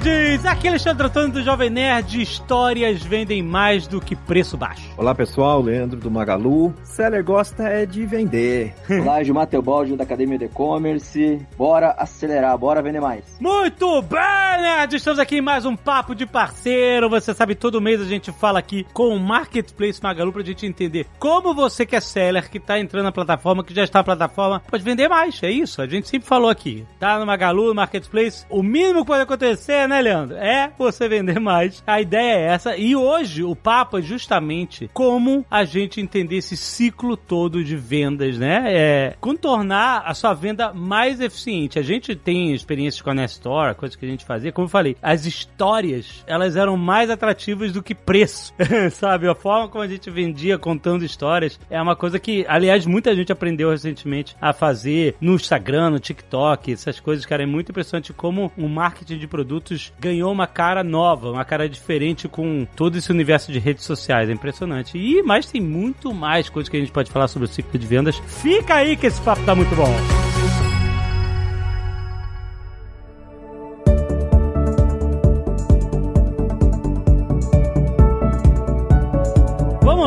Nerds! Aqui é Alexandre Antônio do Jovem Nerd. Histórias vendem mais do que preço baixo. Olá pessoal, Leandro do Magalu. Seller gosta é de vender. Olá, Gilmar Teobaldi da Academia de E-Commerce. Bora acelerar, bora vender mais. Muito bem, nerd! Estamos aqui em mais um Papo de Parceiro. Você sabe, todo mês a gente fala aqui com o Marketplace Magalu pra gente entender como você que é seller, que tá entrando na plataforma, que já está na plataforma, pode vender mais. É isso, a gente sempre falou aqui. Tá no Magalu, no Marketplace, o mínimo que pode acontecer né, Leandro? É você vender mais. A ideia é essa. E hoje o papo é justamente como a gente entender esse ciclo todo de vendas, né? É contornar a sua venda mais eficiente. A gente tem experiências com a Nestor, coisas que a gente fazia. Como eu falei, as histórias, elas eram mais atrativas do que preço, sabe? A forma como a gente vendia contando histórias é uma coisa que, aliás, muita gente aprendeu recentemente a fazer no Instagram, no TikTok, essas coisas, cara. É muito impressionante como o marketing de produtos ganhou uma cara nova, uma cara diferente com todo esse universo de redes sociais. É impressionante. E mais tem muito mais coisas que a gente pode falar sobre o ciclo de vendas. Fica aí que esse papo tá muito bom.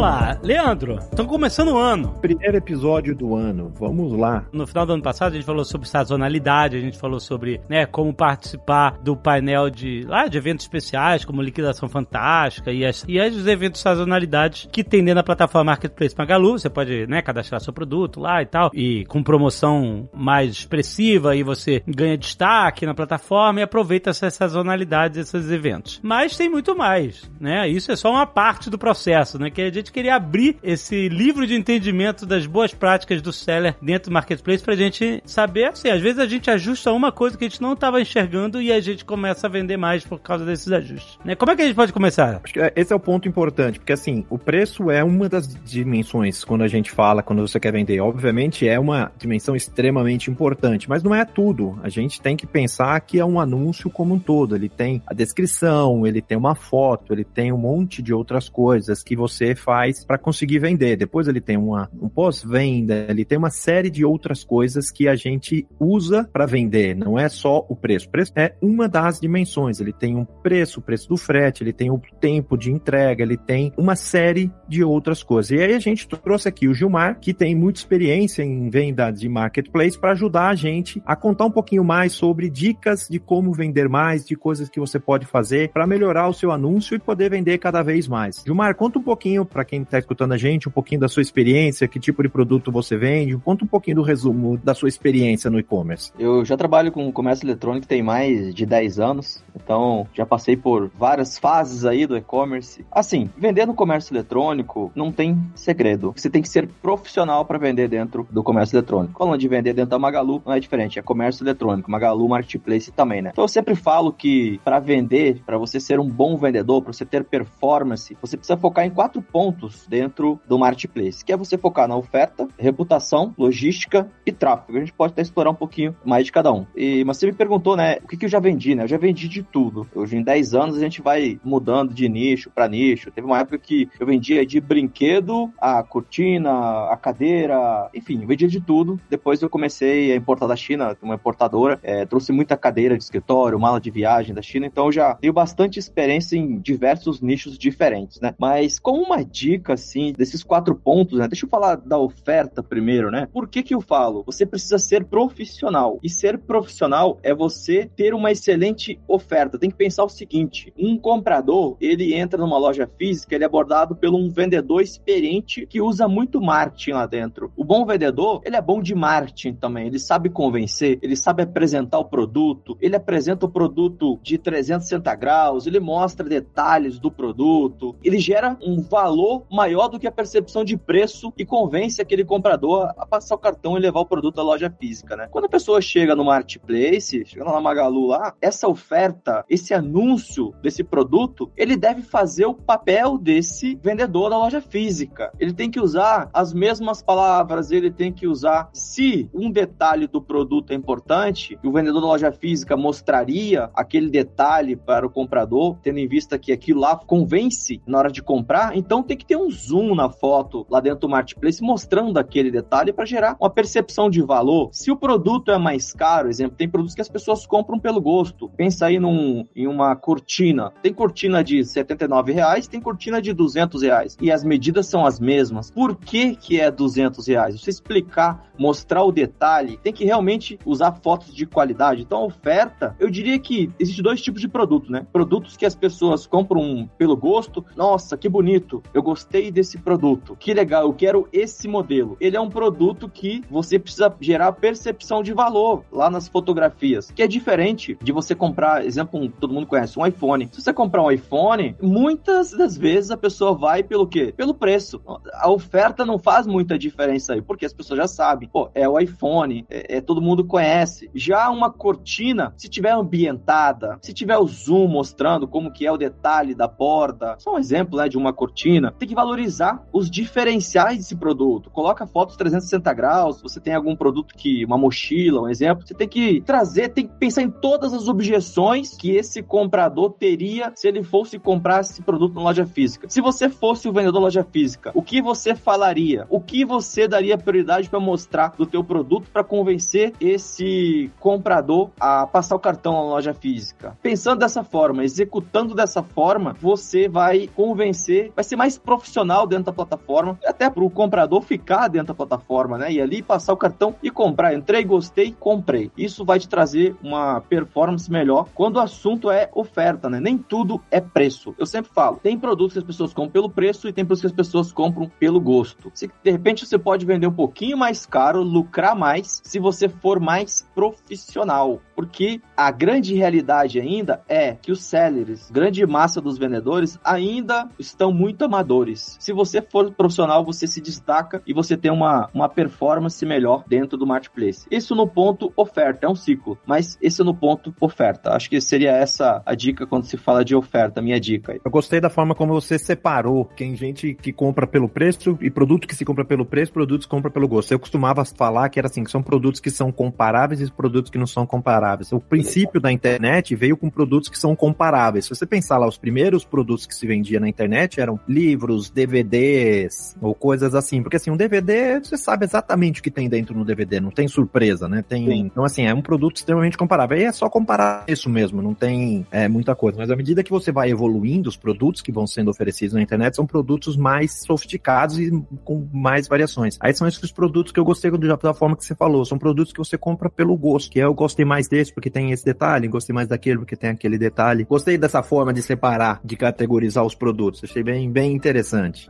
Lá, Leandro, estamos começando o ano. Primeiro episódio do ano, vamos lá. No final do ano passado a gente falou sobre sazonalidade, a gente falou sobre, né, como participar do painel de, lá, de eventos especiais, como liquidação fantástica e as, e as eventos sazonalidades que tem dentro da plataforma Marketplace Magalu, você pode, né, cadastrar seu produto lá e tal, e com promoção mais expressiva, e você ganha destaque na plataforma e aproveita essas sazonalidades, esses eventos. Mas tem muito mais, né, isso é só uma parte do processo, né, que a gente queria abrir esse livro de entendimento das boas práticas do seller dentro do marketplace pra gente saber, assim, às vezes a gente ajusta uma coisa que a gente não estava enxergando e a gente começa a vender mais por causa desses ajustes. Né? Como é que a gente pode começar? Acho que esse é o ponto importante, porque assim, o preço é uma das dimensões quando a gente fala, quando você quer vender. Obviamente é uma dimensão extremamente importante, mas não é tudo. A gente tem que pensar que é um anúncio como um todo. Ele tem a descrição, ele tem uma foto, ele tem um monte de outras coisas que você faz para conseguir vender. Depois ele tem uma, um pós-venda, ele tem uma série de outras coisas que a gente usa para vender. Não é só o preço. O preço é uma das dimensões. Ele tem um preço, o preço do frete, ele tem o tempo de entrega, ele tem uma série de outras coisas. E aí a gente trouxe aqui o Gilmar, que tem muita experiência em venda de marketplace, para ajudar a gente a contar um pouquinho mais sobre dicas de como vender mais, de coisas que você pode fazer para melhorar o seu anúncio e poder vender cada vez mais. Gilmar, conta um pouquinho para quem está escutando a gente, um pouquinho da sua experiência, que tipo de produto você vende, conta um pouquinho do resumo da sua experiência no e-commerce. Eu já trabalho com comércio eletrônico tem mais de 10 anos, então já passei por várias fases aí do e-commerce. Assim, vender no comércio eletrônico não tem segredo. Você tem que ser profissional para vender dentro do comércio eletrônico. Falando de vender dentro da Magalu, não é diferente, é comércio eletrônico, Magalu Marketplace também, né? Então eu sempre falo que para vender, para você ser um bom vendedor, para você ter performance, você precisa focar em quatro pontos dentro do marketplace, que é você focar na oferta, reputação, logística e tráfego. A gente pode até explorar um pouquinho mais de cada um. E, mas você me perguntou, né, o que, que eu já vendi, né? Eu já vendi de tudo. Hoje, em 10 anos, a gente vai mudando de nicho para nicho. Teve uma época que eu vendia de brinquedo a cortina, a cadeira, enfim, vendia de tudo. Depois eu comecei a importar da China, uma importadora, é, trouxe muita cadeira de escritório, mala de viagem da China, então eu já tenho bastante experiência em diversos nichos diferentes, né? Mas como uma dica, assim, desses quatro pontos, né? Deixa eu falar da oferta primeiro, né? Por que que eu falo? Você precisa ser profissional. E ser profissional é você ter uma excelente oferta. Tem que pensar o seguinte: um comprador, ele entra numa loja física, ele é abordado por um vendedor experiente que usa muito marketing lá dentro. O bom vendedor, ele é bom de marketing também. Ele sabe convencer, ele sabe apresentar o produto, ele apresenta o produto de 360 graus, ele mostra detalhes do produto, ele gera um valor maior do que a percepção de preço e convence aquele comprador a passar o cartão e levar o produto da loja física, né? Quando a pessoa chega no marketplace, chega na Magalu lá, essa oferta, esse anúncio desse produto, ele deve fazer o papel desse vendedor da loja física. Ele tem que usar as mesmas palavras, ele tem que usar se um detalhe do produto é importante, o vendedor da loja física mostraria aquele detalhe para o comprador, tendo em vista que aquilo lá convence na hora de comprar, então tem que ter um zoom na foto lá dentro do marketplace mostrando aquele detalhe para gerar uma percepção de valor. Se o produto é mais caro, exemplo, tem produtos que as pessoas compram pelo gosto. Pensa aí num, em uma cortina. Tem cortina de 79 reais, tem cortina de 200 reais. E as medidas são as mesmas. Por que que é 200 reais? Você explicar, mostrar o detalhe, tem que realmente usar fotos de qualidade. Então a oferta, eu diria que existe dois tipos de produto, né? Produtos que as pessoas compram pelo gosto. Nossa, que bonito. Eu gostei desse produto. Que legal, eu quero esse modelo. Ele é um produto que você precisa gerar percepção de valor lá nas fotografias, que é diferente de você comprar, exemplo, um, todo mundo conhece, um iPhone. Se você comprar um iPhone, muitas das vezes a pessoa vai pelo quê? Pelo preço. A oferta não faz muita diferença aí, porque as pessoas já sabem. Pô, é o iPhone, é, é todo mundo conhece. Já uma cortina, se tiver ambientada, se tiver o zoom mostrando como que é o detalhe da borda, só um exemplo, né, de uma cortina, tem que valorizar os diferenciais desse produto. Coloca fotos 360 graus, você tem algum produto que, uma mochila, um exemplo, você tem que trazer, tem que pensar em todas as objeções que esse comprador teria se ele fosse comprar esse produto na loja física. Se você fosse o vendedor loja física, o que você falaria? O que você daria prioridade para mostrar do teu produto para convencer esse comprador a passar o cartão na loja física? Pensando dessa forma, executando dessa forma, você vai convencer, vai ser mais profissional dentro da plataforma, até para o comprador ficar dentro da plataforma, né? E ali passar o cartão e comprar. Entrei, gostei, comprei. Isso vai te trazer uma performance melhor quando o assunto é oferta, né? Nem tudo é preço. Eu sempre falo, tem produtos que as pessoas compram pelo preço e tem produtos que as pessoas compram pelo gosto. Se de repente você pode vender um pouquinho mais caro, lucrar mais, se você for mais profissional. Porque a grande realidade ainda é que os sellers, grande massa dos vendedores, ainda estão muito amadores. Se você for profissional, você se destaca e você tem uma, uma performance melhor dentro do marketplace. Isso no ponto oferta, é um ciclo, mas esse é no ponto oferta. Acho que seria essa a dica quando se fala de oferta, minha dica. Eu gostei da forma como você separou. Tem gente que compra pelo preço e produto que se compra pelo preço, produtos que compra pelo gosto. Eu costumava falar que era assim, que são produtos que são comparáveis e produtos que não são comparáveis. O princípio da internet veio com produtos que são comparáveis. Se você pensar lá, os primeiros produtos que se vendia na internet eram livros, DVDs ou coisas assim. Porque assim, um DVD, você sabe exatamente o que tem dentro no DVD, não tem surpresa, né? Tem, então assim, é um produto extremamente comparável. Aí é só comparar isso mesmo, não tem é, muita coisa. Mas à medida que você vai evoluindo, os produtos que vão sendo oferecidos na internet são produtos mais sofisticados e com mais variações. Aí são esses produtos que eu gostei da forma que você falou. São produtos que você compra pelo gosto, que eu gostei mais desse porque tem esse detalhe, gostei mais daquele porque tem aquele detalhe. Gostei dessa forma de separar, de categorizar os produtos. Achei bem, bem interessante.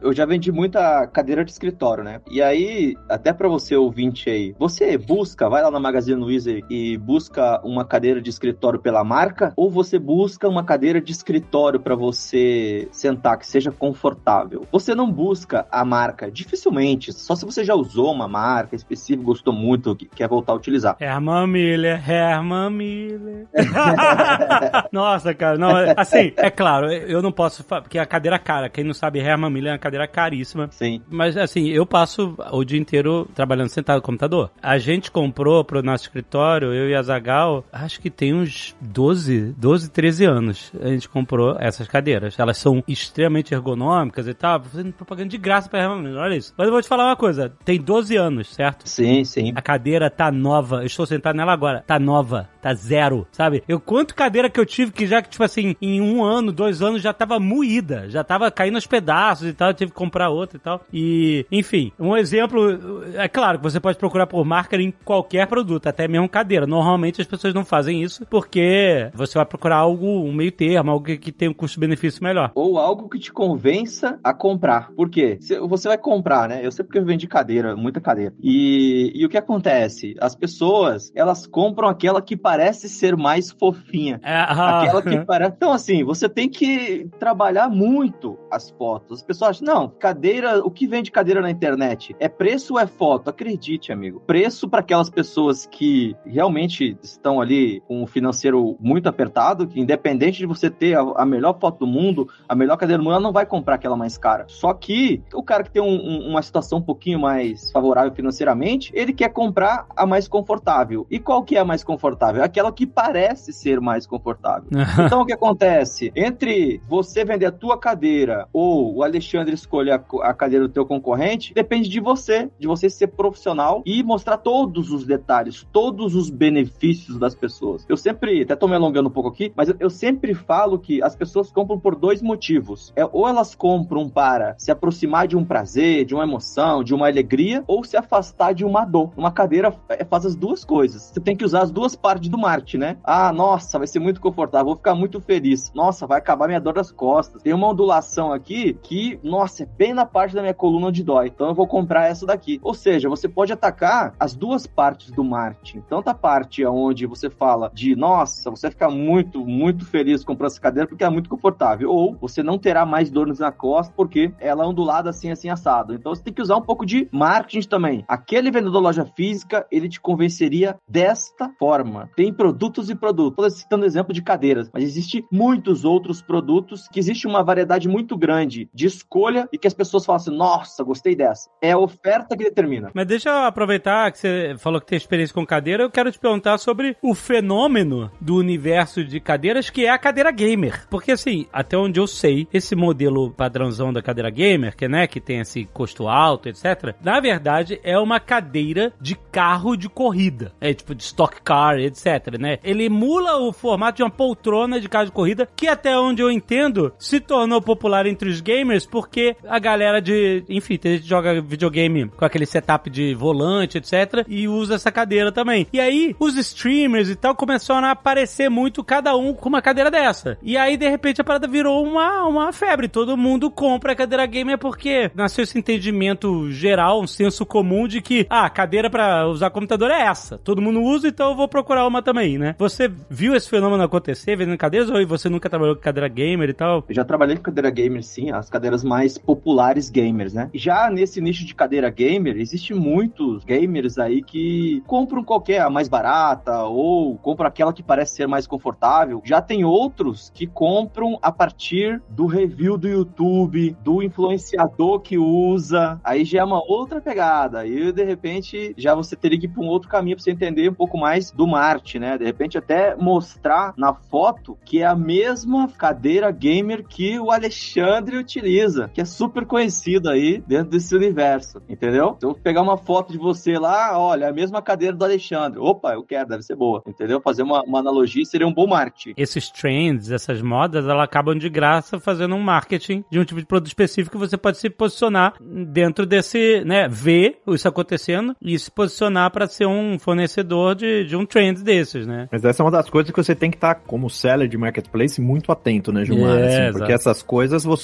Eu já vendi muita cadeira de escritório, né? E aí, até para você ouvinte aí, você busca, vai lá na Magazine Luiza e busca uma cadeira de escritório pela marca ou você busca uma cadeira de escritório para você sentar que seja confortável? Você não busca a marca, dificilmente, só se você já usou uma marca específica, gostou muito, quer voltar a utilizar. Herman Miller, Herman Miller. Nossa, cara, não, assim, é claro, eu não posso, porque a cadeira é cara, quem não sabe, Herman Miller é uma cadeira caríssima. Sim. Mas assim, eu passo o dia inteiro trabalhando sentado no computador. A gente comprou pro nosso escritório, eu e a Zagal, acho que tem uns 12, 12, 13 anos. A gente comprou essas cadeiras. Elas são extremamente ergonômicas e tal, fazendo propaganda de graça pra Miller, olha isso. Mas eu vou te falar uma coisa, tem 12 anos, certo? Sim, sim. A cadeira tá nova, eu estou sentado nela agora, tá nova, tá zero, sabe? Eu quanto cadeira que eu tive que já que, tipo assim, em um ano, dois anos já tava moída, já tava caindo aos pedaços e tal, eu tive que comprar outra e tal. E, enfim, um exemplo, é claro que você pode procurar por marca em qualquer produto, até mesmo cadeira. Normalmente as pessoas não fazem isso porque você vai procurar algo, um meio termo, algo que, que tem um custo-benefício melhor. Ou algo que te convença a comprar. Por quê? Você vai comprar, né? Eu sei porque eu vendi cadeira, muita cadeira. E, e o que acontece? As pessoas, elas compram aquela que parece ser mais fofinha. É, ah, aquela que parece. Então, assim, você tem que trabalhar muito as fotos. As pessoas acham, não, cadeira, o que vende cadeira na internet? É preço ou é foto? Acredite, amigo. Preço para aquelas pessoas que realmente estão ali com o financeiro muito apertado, que independente de você ter a, a melhor foto do mundo, a melhor cadeira do mundo, ela não vai comprar aquela mais cara. Só que o cara que tem um, um, uma situação um pouquinho mais favorável financeiramente, ele quer comprar a mais confortável. E qual que é a mais confortável? Aquela que parece ser mais confortável. então o que acontece? Entre você vender a tua cadeira ou o Alexandre escolher a, a cadeira do teu concorrente, depende de você, de você ser profissional e mostrar todos os detalhes, todos os benefícios das pessoas. Eu sempre, até tô me alongando um pouco aqui, mas eu, eu sempre falo que as pessoas compram por dois motivos. É ou elas compram para se aproximar de um prazer, de uma emoção, de uma alegria, ou se afastar de uma dor. Uma cadeira é, faz as duas coisas. Você tem que usar as duas partes do marketing, né? Ah, nossa, vai ser muito confortável, vou ficar muito feliz. Nossa, vai acabar minha dor das costas. Tem uma ondulação aqui que, nossa, é bem na parte da minha coluna onde dói. Então eu vou comprar essa daqui. Ou seja, você pode atacar as duas partes do marketing. Tanto a parte onde você fala de, nossa, você vai ficar muito, muito feliz comprando essa cadeira porque é muito confortável. Ou você não terá mais dores na costa porque ela é ondulada assim, assim, assado. Então você tem que usar um pouco de marketing também. Aquele vendedor loja física, ele te convenceria desta forma. Tem produtos e produtos. Estou citando exemplo de cadeiras, mas existe muitos outros produtos que existe uma variedade muito grande de escolha e que as pessoas falam assim, nossa, gostei dessa. É a oferta que determina. Mas deixa eu aproveitar que você falou que tem experiência com cadeira, eu quero te perguntar sobre o fenômeno do universo de cadeiras que é a cadeira gamer. Porque assim, até onde eu sei, esse modelo padrãozão da cadeira gamer, que né, que tem esse custo alto, etc. Na verdade, é uma cadeira de carro de corrida. É tipo de stock car, etc, né? Ele emula o formato de uma poltrona de carro de corrida, que até onde eu entendo, se tornou popular entre os gamers porque a galera de, enfim, tem gente que joga videogame com aquele setup de volante, etc, e usa essa cadeira também. E aí, os streamers e tal começaram a aparecer muito cada um com uma cadeira dessa. E aí, de repente, a parada virou uma, uma febre. Todo mundo compra a cadeira gamer porque nasceu esse entendimento geral, um senso comum de que, ah, a cadeira para usar computador é essa. Todo mundo usa, então eu vou procurar uma também, né? Você viu esse fenômeno acontecer vendendo cadeiras ou você nunca trabalhou com cadeira gamer e tal? Eu já trabalhei com cadeira gamer, sim, as cadeiras mais populares gamers, né? Já nesse nicho de cadeira gamer, existe muitos gamers aí que compram qualquer, a mais barata, ou compram aquela que parece ser mais confortável. Já tem outros que compram a partir do review do YouTube, do influenciador que usa. Aí já é uma outra pegada. Aí, de repente, já você teria que ir para um outro caminho para você entender um pouco mais do Marte, né? De repente, até mostrar na foto que é a mesma cadeira gamer que o Alexandre utiliza, que é super conhecido aí dentro desse universo, entendeu? Então, pegar uma foto de você lá, olha, a mesma cadeira do Alexandre. Opa, eu quero, deve ser boa, entendeu? Fazer uma, uma analogia seria um bom marketing. Esses trends, essas modas, elas acabam de graça fazendo um marketing de um tipo de produto específico que você pode se posicionar dentro desse, né, ver isso acontecendo e se posicionar para ser um fornecedor de, de um trend desses, né? Mas essa é uma das coisas que você tem que estar, tá, como seller de marketplace, muito atento, né, Gilmar? É, assim, porque essas coisas você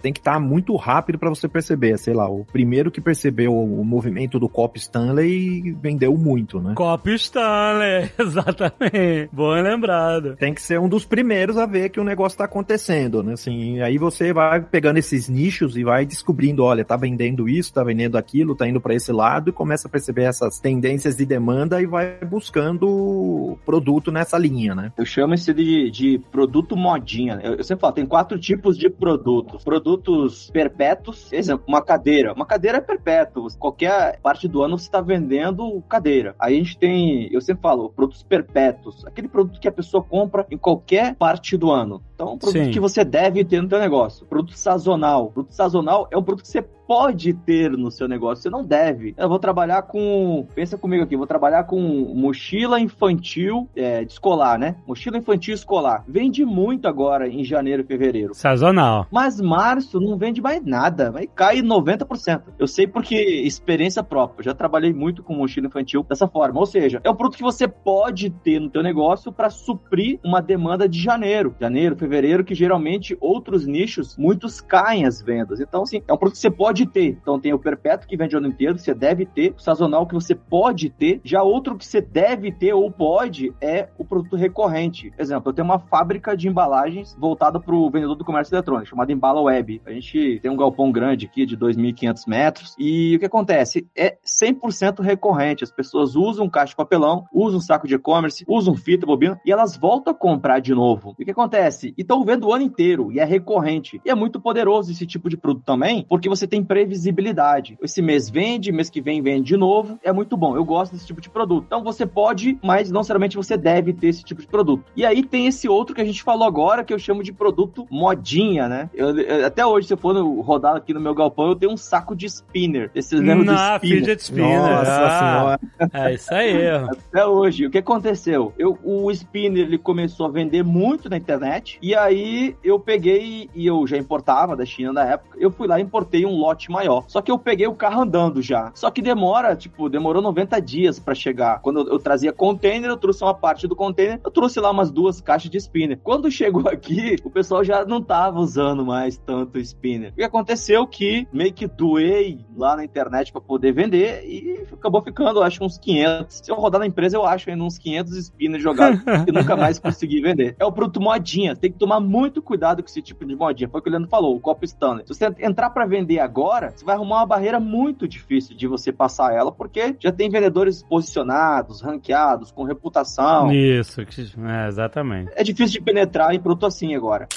tem que estar tá muito rápido para você perceber. Sei lá, o primeiro que percebeu o movimento do Cop Stanley vendeu muito, né? Cop Stanley, exatamente. Boa lembrado. Tem que ser um dos primeiros a ver que o negócio está acontecendo, né? Assim, aí você vai pegando esses nichos e vai descobrindo, olha, tá vendendo isso, tá vendendo aquilo, tá indo para esse lado e começa a perceber essas tendências de demanda e vai buscando produto nessa linha, né? Eu chamo isso de, de produto modinha. Eu, eu sempre falo, tem quatro tipos de produtos. Produtos perpétuos, exemplo, uma cadeira. Uma cadeira é perpétua. Qualquer parte do ano você está vendendo cadeira. Aí a gente tem, eu sempre falo, produtos perpétuos. Aquele produto que a pessoa compra em qualquer parte do ano. Então, um produto Sim. que você deve ter no seu negócio. Produto sazonal. Produto sazonal é um produto que você pode ter no seu negócio, você não deve. Eu vou trabalhar com. Pensa comigo aqui, vou trabalhar com mochila infantil é, de escolar, né? Mochila infantil escolar. Vende muito agora em janeiro e fevereiro. Sazonal. Mas março não vende mais nada. Vai cair 90%. Eu sei porque experiência própria. Eu já trabalhei muito com mochila infantil dessa forma. Ou seja, é um produto que você pode ter no teu negócio para suprir uma demanda de janeiro. Janeiro, fevereiro fevereiro, que geralmente outros nichos, muitos caem as vendas. Então, assim, é um produto que você pode ter. Então, tem o perpétuo que vende o ano inteiro, você deve ter. O sazonal que você pode ter. Já outro que você deve ter ou pode é o produto recorrente. Exemplo, eu tenho uma fábrica de embalagens voltada para o vendedor do comércio eletrônico, chamada Embala Web. A gente tem um galpão grande aqui de 2.500 metros. E o que acontece? É 100% recorrente. As pessoas usam caixa de papelão, usam saco de e-commerce, usam fita, bobina, e elas voltam a comprar de novo. E o que acontece? E estão vendo o ano inteiro, e é recorrente. E é muito poderoso esse tipo de produto também, porque você tem previsibilidade. Esse mês vende, mês que vem vende de novo. É muito bom. Eu gosto desse tipo de produto. Então você pode, mas não necessariamente você deve ter esse tipo de produto. E aí tem esse outro que a gente falou agora, que eu chamo de produto modinha, né? Eu, eu, até hoje, se eu for no, rodar aqui no meu galpão, eu tenho um saco de spinner. Esses lembram de spinner? fidget spinner. Nossa ah, senhora. É isso aí. Até hoje. O que aconteceu? Eu, o spinner, ele começou a vender muito na internet, e aí eu peguei, e eu já importava da China na época, eu fui lá e importei um lote maior. Só que eu peguei o carro andando já. Só que demora, tipo, demorou 90 dias para chegar. Quando eu, eu trazia container, eu trouxe uma parte do container, eu trouxe lá umas duas caixas de spinner. Quando chegou aqui, o pessoal já não tava usando mais tanto spinner. O que aconteceu que meio que doei lá na internet para poder vender e acabou ficando, acho, uns 500. Se eu rodar na empresa, eu acho ainda uns 500 spinners jogados que nunca mais consegui vender. É o produto modinha. Tem que tomar muito cuidado com esse tipo de modinha. Foi o que o Leandro falou, o copo Stanley. Se você entrar para vender agora, você vai arrumar uma barreira muito difícil de você passar ela, porque já tem vendedores posicionados, ranqueados, com reputação. Isso, é, exatamente. É difícil de penetrar em produto assim agora.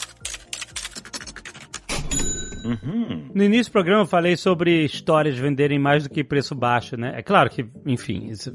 Uhum. No início do programa eu falei sobre histórias venderem mais do que preço baixo, né? É claro que, enfim, isso,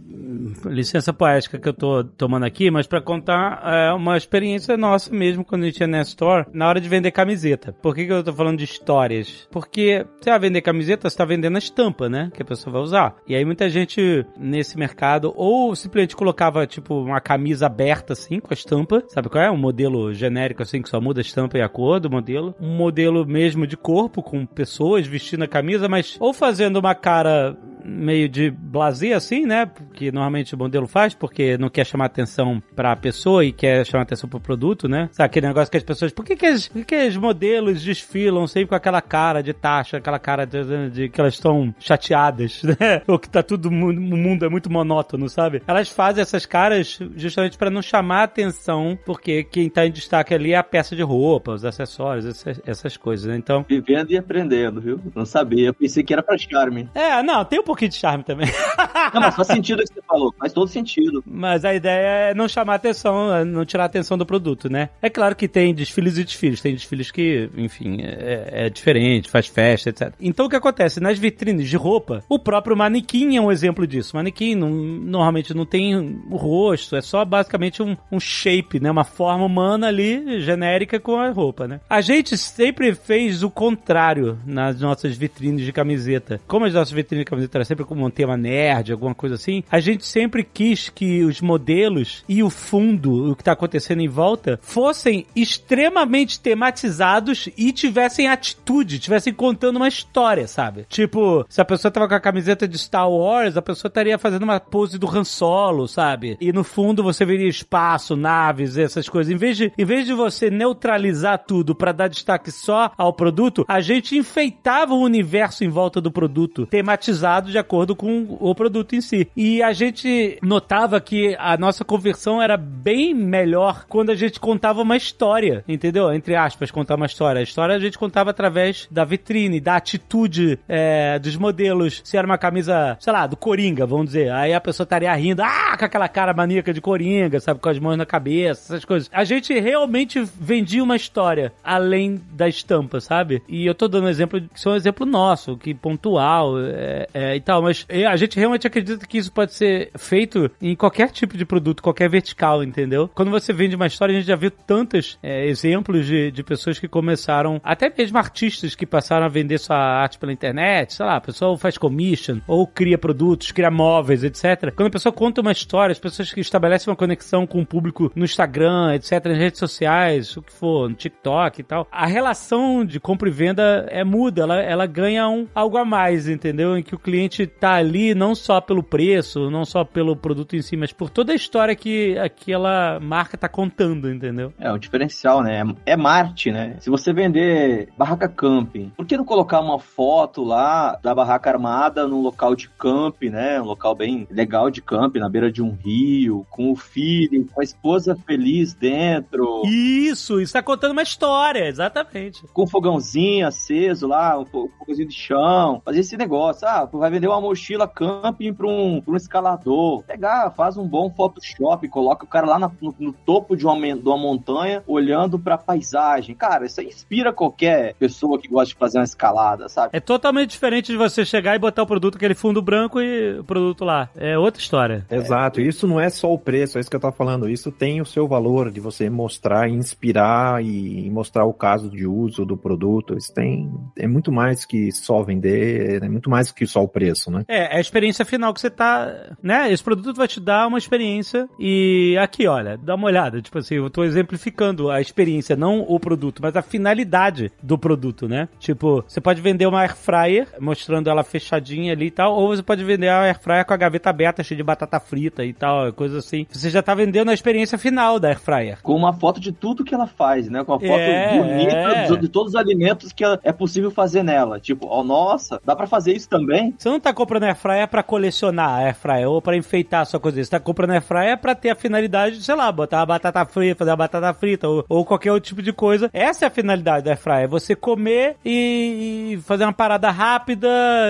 licença poética que eu tô tomando aqui, mas para contar é uma experiência nossa mesmo quando a gente ia na Store, na hora de vender camiseta. Por que, que eu tô falando de histórias? Porque você vai vender camiseta, você tá vendendo a estampa, né? Que a pessoa vai usar. E aí muita gente nesse mercado ou simplesmente colocava, tipo, uma camisa aberta assim, com a estampa, sabe qual é? Um modelo genérico assim, que só muda a estampa e a cor do modelo. Um modelo mesmo de cor corpo com pessoas vestindo a camisa, mas ou fazendo uma cara meio de blazer assim, né? Que normalmente o modelo faz, porque não quer chamar atenção pra pessoa e quer chamar atenção pro produto, né? Sabe aquele negócio que as pessoas. Por que, que, as, por que, que os modelos desfilam sempre com aquela cara de taxa, aquela cara de, de, que elas estão chateadas, né? Ou que tá tudo. O mundo é muito monótono, sabe? Elas fazem essas caras justamente para não chamar atenção, porque quem tá em destaque ali é a peça de roupa, os acessórios, essas, essas coisas, né? Então. Vivendo e aprendendo, viu? Não sabia. Eu pensei que era pra charme. É, não, tem um pouquinho de charme também. Não, mas faz sentido o que você falou, faz todo sentido. Mas a ideia é não chamar atenção, é não tirar a atenção do produto, né? É claro que tem desfiles e desfiles, tem desfiles que, enfim, é, é diferente, faz festa, etc. Então o que acontece? Nas vitrines de roupa, o próprio manequim é um exemplo disso. O manequim não, normalmente não tem o rosto, é só basicamente um, um shape, né? Uma forma humana ali, genérica com a roupa, né? A gente sempre fez o contrário nas nossas vitrines de camiseta. Como as nossas vitrines de camiseta sempre como um tema nerd, alguma coisa assim, a gente sempre quis que os modelos e o fundo, o que está acontecendo em volta, fossem extremamente tematizados e tivessem atitude, tivessem contando uma história, sabe? Tipo, se a pessoa tava com a camiseta de Star Wars, a pessoa estaria fazendo uma pose do Han Solo, sabe? E no fundo você veria espaço, naves, essas coisas. Em vez de, em vez de você neutralizar tudo para dar destaque só ao produto, a gente enfeitava o universo em volta do produto, tematizado de acordo com o produto em si. E a gente notava que a nossa conversão era bem melhor quando a gente contava uma história, entendeu? Entre aspas, contar uma história. A história a gente contava através da vitrine, da atitude é, dos modelos. Se era uma camisa, sei lá, do Coringa, vamos dizer. Aí a pessoa estaria rindo, ah, com aquela cara maníaca de Coringa, sabe? Com as mãos na cabeça, essas coisas. A gente realmente vendia uma história além da estampa, sabe? E eu tô dando um exemplo, que é um exemplo nosso, que pontual é, é, tal, mas a gente realmente acredita que isso pode ser feito em qualquer tipo de produto, qualquer vertical, entendeu? Quando você vende uma história, a gente já viu tantos é, exemplos de, de pessoas que começaram, até mesmo artistas que passaram a vender sua arte pela internet, sei lá, a pessoa faz commission, ou cria produtos, cria móveis, etc. Quando a pessoa conta uma história, as pessoas que estabelecem uma conexão com o público no Instagram, etc., nas redes sociais, o que for, no TikTok e tal, a relação de compra e venda é muda, ela, ela ganha um, algo a mais, entendeu? Em que o cliente realmente tá ali não só pelo preço, não só pelo produto em si, mas por toda a história que aquela marca tá contando, entendeu? É, um diferencial, né? É Marte, né? Se você vender barraca camping, por que não colocar uma foto lá da barraca armada num local de camp, né? Um local bem legal de camp, na beira de um rio, com o filho, com a esposa feliz dentro. Isso, isso tá contando uma história, exatamente. Com um fogãozinho aceso lá, um fogãozinho de chão, fazer esse negócio. Ah, vai vender uma mochila camping pra um, pra um escalador. Pegar, faz um bom Photoshop, coloca o cara lá na, no, no, topo de uma, de uma montanha, olhando pra paisagem. Cara, isso inspira qualquer pessoa que gosta de fazer uma escalada, sabe? É totalmente diferente de você chegar e botar o produto, aquele fundo branco e o produto lá. É outra história. Exato. Isso não é só o preço, é isso que eu tô falando. Isso tem o seu valor de você mostrar, inspirar e mostrar o caso de uso do produto. Isso tem é muito mais que só vender, é muito mais que só o preço, né? É, é a experiência final que você tá, né? Esse produto vai te dar uma experiência e aqui, olha, dá uma olhada, tipo assim, eu tô exemplificando a experiência, não o produto, mas a finalidade do produto, né? Tipo, você pode vender uma air fryer mostrando ela fechadinha ali e tal, ou você pode vender a air fryer com a gaveta aberta, cheia de batata frita e tal, coisa assim. Você já tá vendendo a experiência final da air fryer. Com uma foto de tudo que ela faz, né? Com uma foto é, bonita é. de todos os alimentos que é possível fazer nela. Tipo, oh, nossa, dá para fazer isso também? Você não tá comprando air fryer para colecionar a air fryer ou para enfeitar a sua coisa. Você tá comprando air fryer para ter a finalidade de, sei lá, botar uma batata frita, fazer uma batata frita ou, ou qualquer outro tipo de coisa. Essa é a finalidade da air fryer, é você comer e, e fazer uma parada rápida,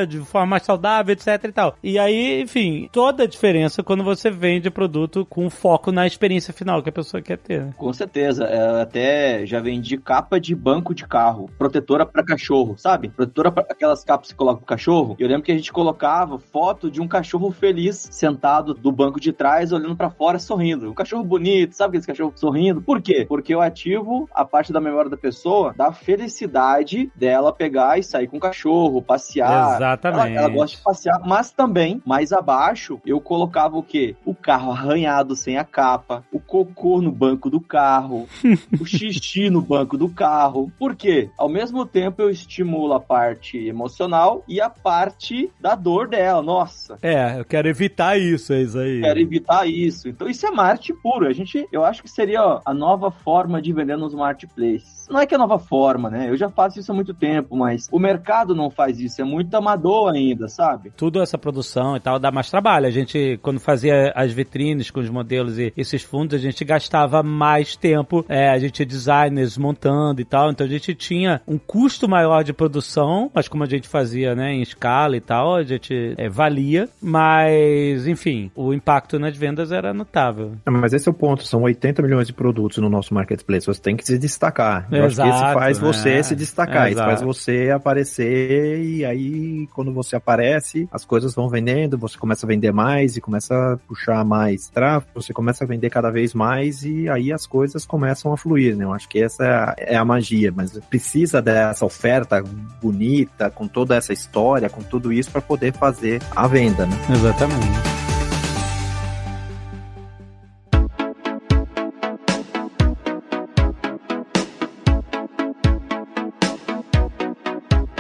de forma mais saudável, etc e tal. E aí, enfim, toda a diferença quando você vende produto com foco na experiência final que a pessoa quer ter. Né? Com certeza. Eu até já vendi capa de banco de carro, protetora para cachorro, sabe? Protetora para aquelas capas que você coloca pro cachorro. Eu lembro que a gente colocava foto de um cachorro feliz sentado do banco de trás, olhando para fora, sorrindo. Um cachorro bonito, sabe aquele cachorro sorrindo? Por quê? Porque eu ativo a parte da memória da pessoa da felicidade dela pegar e sair com o cachorro, passear. Exatamente. Ela, ela gosta de passear, mas também, mais abaixo, eu colocava o quê? O carro arranhado sem a capa, o cocô no banco do carro, o xixi no banco do carro. Por quê? Ao mesmo tempo eu estimulo a parte emocional e a parte da dor dela. Nossa. É, eu quero evitar isso, é isso aí. Quero evitar isso. Então isso é marketing puro. A gente, eu acho que seria ó, a nova forma de vender nos marketplaces. Não é que é nova forma, né? Eu já faço isso há muito tempo, mas o mercado não faz isso. É muito amador ainda, sabe? Tudo essa produção e tal dá mais trabalho. A gente, quando fazia as vitrines com os modelos e esses fundos, a gente gastava mais tempo. É, a gente tinha designers montando e tal. Então a gente tinha um custo maior de produção, mas como a gente fazia, né, em escala e tal, a gente é, valia. Mas, enfim, o impacto nas vendas era notável. Mas esse é o ponto. São 80 milhões de produtos no nosso marketplace. Você tem que se destacar. Eu Exato, acho que isso faz você é. se destacar, isso faz você aparecer e aí quando você aparece, as coisas vão vendendo, você começa a vender mais e começa a puxar mais tráfego, você começa a vender cada vez mais e aí as coisas começam a fluir, né? Eu acho que essa é a magia, mas precisa dessa oferta bonita, com toda essa história, com tudo isso para poder fazer a venda, né? Exatamente.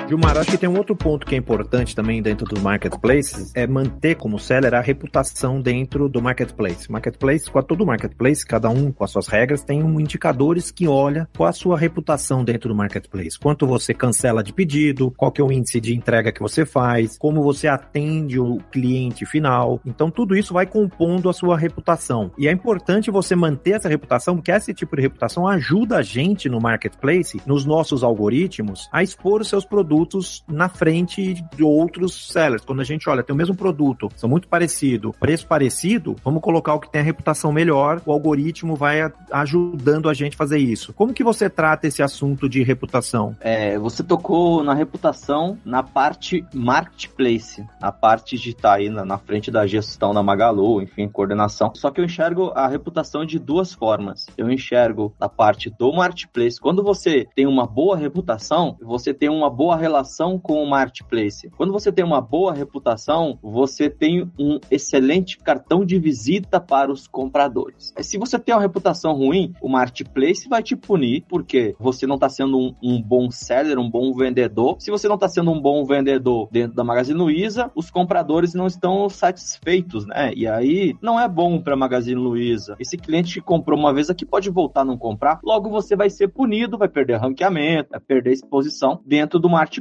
Gilmar, acho que tem um outro ponto que é importante também dentro do marketplace, é manter como seller a reputação dentro do marketplace. Marketplace, com todo marketplace, cada um com as suas regras, tem um indicadores que olha qual a sua reputação dentro do marketplace. Quanto você cancela de pedido, qual que é o índice de entrega que você faz, como você atende o cliente final. Então tudo isso vai compondo a sua reputação. E é importante você manter essa reputação, porque esse tipo de reputação ajuda a gente no marketplace, nos nossos algoritmos, a expor os seus produtos produtos na frente de outros sellers. Quando a gente olha, tem o mesmo produto, são muito parecido, preço parecido, vamos colocar o que tem a reputação melhor, o algoritmo vai ajudando a gente a fazer isso. Como que você trata esse assunto de reputação? É, você tocou na reputação na parte marketplace, a parte de estar tá aí na, na frente da gestão da Magalu, enfim, coordenação. Só que eu enxergo a reputação de duas formas. Eu enxergo a parte do marketplace. Quando você tem uma boa reputação, você tem uma boa relação com o marketplace? Quando você tem uma boa reputação, você tem um excelente cartão de visita para os compradores. Se você tem uma reputação ruim, o marketplace vai te punir porque você não está sendo um, um, bom seller, um bom vendedor. Se você não está sendo um bom vendedor dentro da Magazine Luiza, os compradores não estão satisfeitos, né? E aí não é bom para Magazine Luiza. Esse cliente que comprou uma vez aqui pode voltar a não comprar, logo você vai ser punido, vai perder ranqueamento, vai perder exposição dentro do marketplace.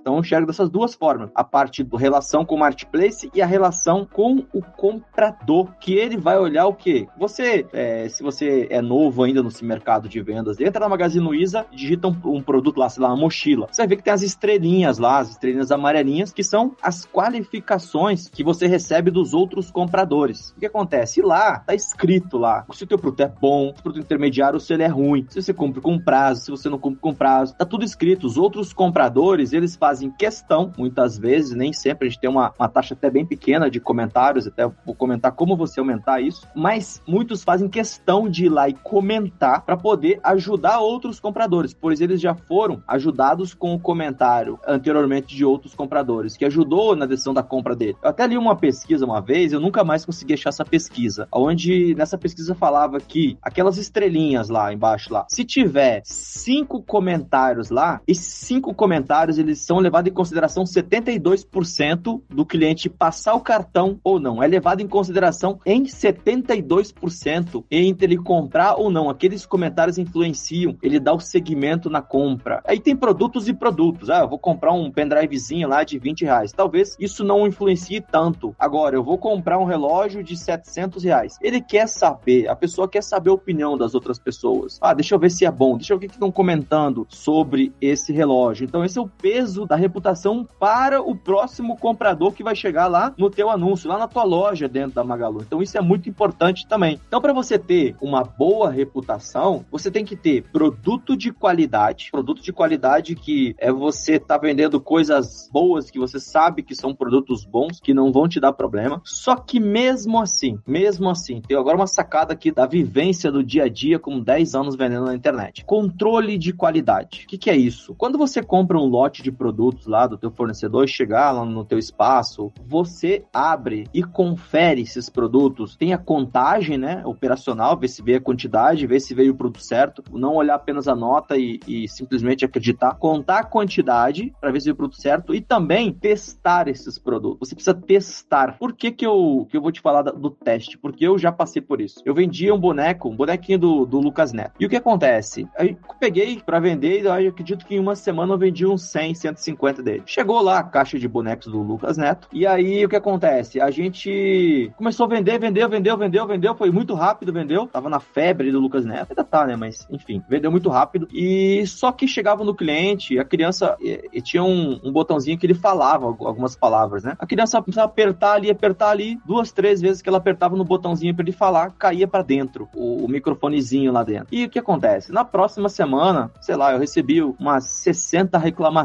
Então eu enxergo dessas duas formas: a parte da relação com o marketplace e a relação com o comprador, que ele vai olhar o que? Você, é, se você é novo ainda nesse mercado de vendas, entra na Magazine Luiza, digita um, um, produto lá, sei lá, uma mochila. Você ver que tem as estrelinhas lá, as estrelinhas amarelinhas, que são as qualificações que você recebe dos outros compradores. O que acontece? Lá, tá escrito lá, se o teu produto é bom, se o produto intermediário, se ele é ruim, se você cumpre com prazo, se você não cumpre com prazo, tá tudo escrito. Os outros compradores, eles fazem questão, muitas vezes, nem sempre, a gente tem uma, uma taxa até bem pequena de comentários, até vou comentar como você aumentar isso, mas muitos fazem questão de ir lá e comentar para poder ajudar outros compradores, pois eles já foram ajudados com o comentário anteriormente de outros compradores, que ajudou na decisão da compra dele. Eu até li uma pesquisa uma vez, eu nunca mais consegui achar essa pesquisa, onde nessa pesquisa falava que aquelas estrelinhas lá embaixo lá, se tiver cinco comentários lá, esses cinco comentários eles são levados em consideração 72% do cliente passar o cartão ou não. É levado em consideração em 72% entre ele comprar ou não. Aqueles comentários influenciam, ele dá o segmento na compra. Aí tem produtos e produtos. Ah, eu vou comprar um pendrivezinho lá de 20 reais. Talvez isso não influencie tanto. Agora, eu vou comprar um relógio de 700 reais. Ele quer saber, a pessoa quer saber a opinião das outras pessoas. Ah, deixa eu ver se é bom, deixa eu ver o que estão comentando sobre esse relógio. Então, esse é o peso da reputação para o próximo comprador que vai chegar lá no teu anúncio, lá na tua loja dentro da Magalu. Então, isso é muito importante também. Então, para você ter uma boa reputação, você tem que ter produto de qualidade, produto de qualidade que é você tá vendendo coisas boas que você sabe que são produtos bons, que não vão te dar problema. Só que mesmo assim, mesmo assim, tem agora uma sacada aqui da vivência do dia a dia com 10 anos vendendo na internet. Controle de qualidade. O que, que é isso? Quando você compra um lote de produtos lá do teu fornecedor chegar lá no teu espaço, você abre e confere esses produtos. Tem a contagem, né, operacional, ver se veio a quantidade, ver se veio o produto certo, não olhar apenas a nota e, e simplesmente acreditar, contar a quantidade para ver se veio o produto certo e também testar esses produtos. Você precisa testar. Por que que eu, que eu vou te falar do teste? Porque eu já passei por isso. Eu vendia um boneco, um bonequinho do, do Lucas Neto. E o que acontece? Aí peguei para vender e eu acredito que em uma semana eu vendi uns 100, 150 dele. Chegou lá a caixa de bonecos do Lucas Neto. E aí o que acontece? A gente começou a vender, vendeu, vendeu, vendeu, vendeu. Foi muito rápido, vendeu. Tava na febre do Lucas Neto. Ainda tá, né? Mas enfim, vendeu muito rápido. E só que chegava no cliente, a criança e, e tinha um, um, botãozinho que ele falava algumas palavras, né? A criança precisava apertar ali, apertar ali, duas, três vezes que ela apertava no botãozinho para ele falar, caía para dentro o, o microfonezinho lá dentro. E o que acontece? Na próxima semana, sei lá, eu recebi umas 60 reclamações.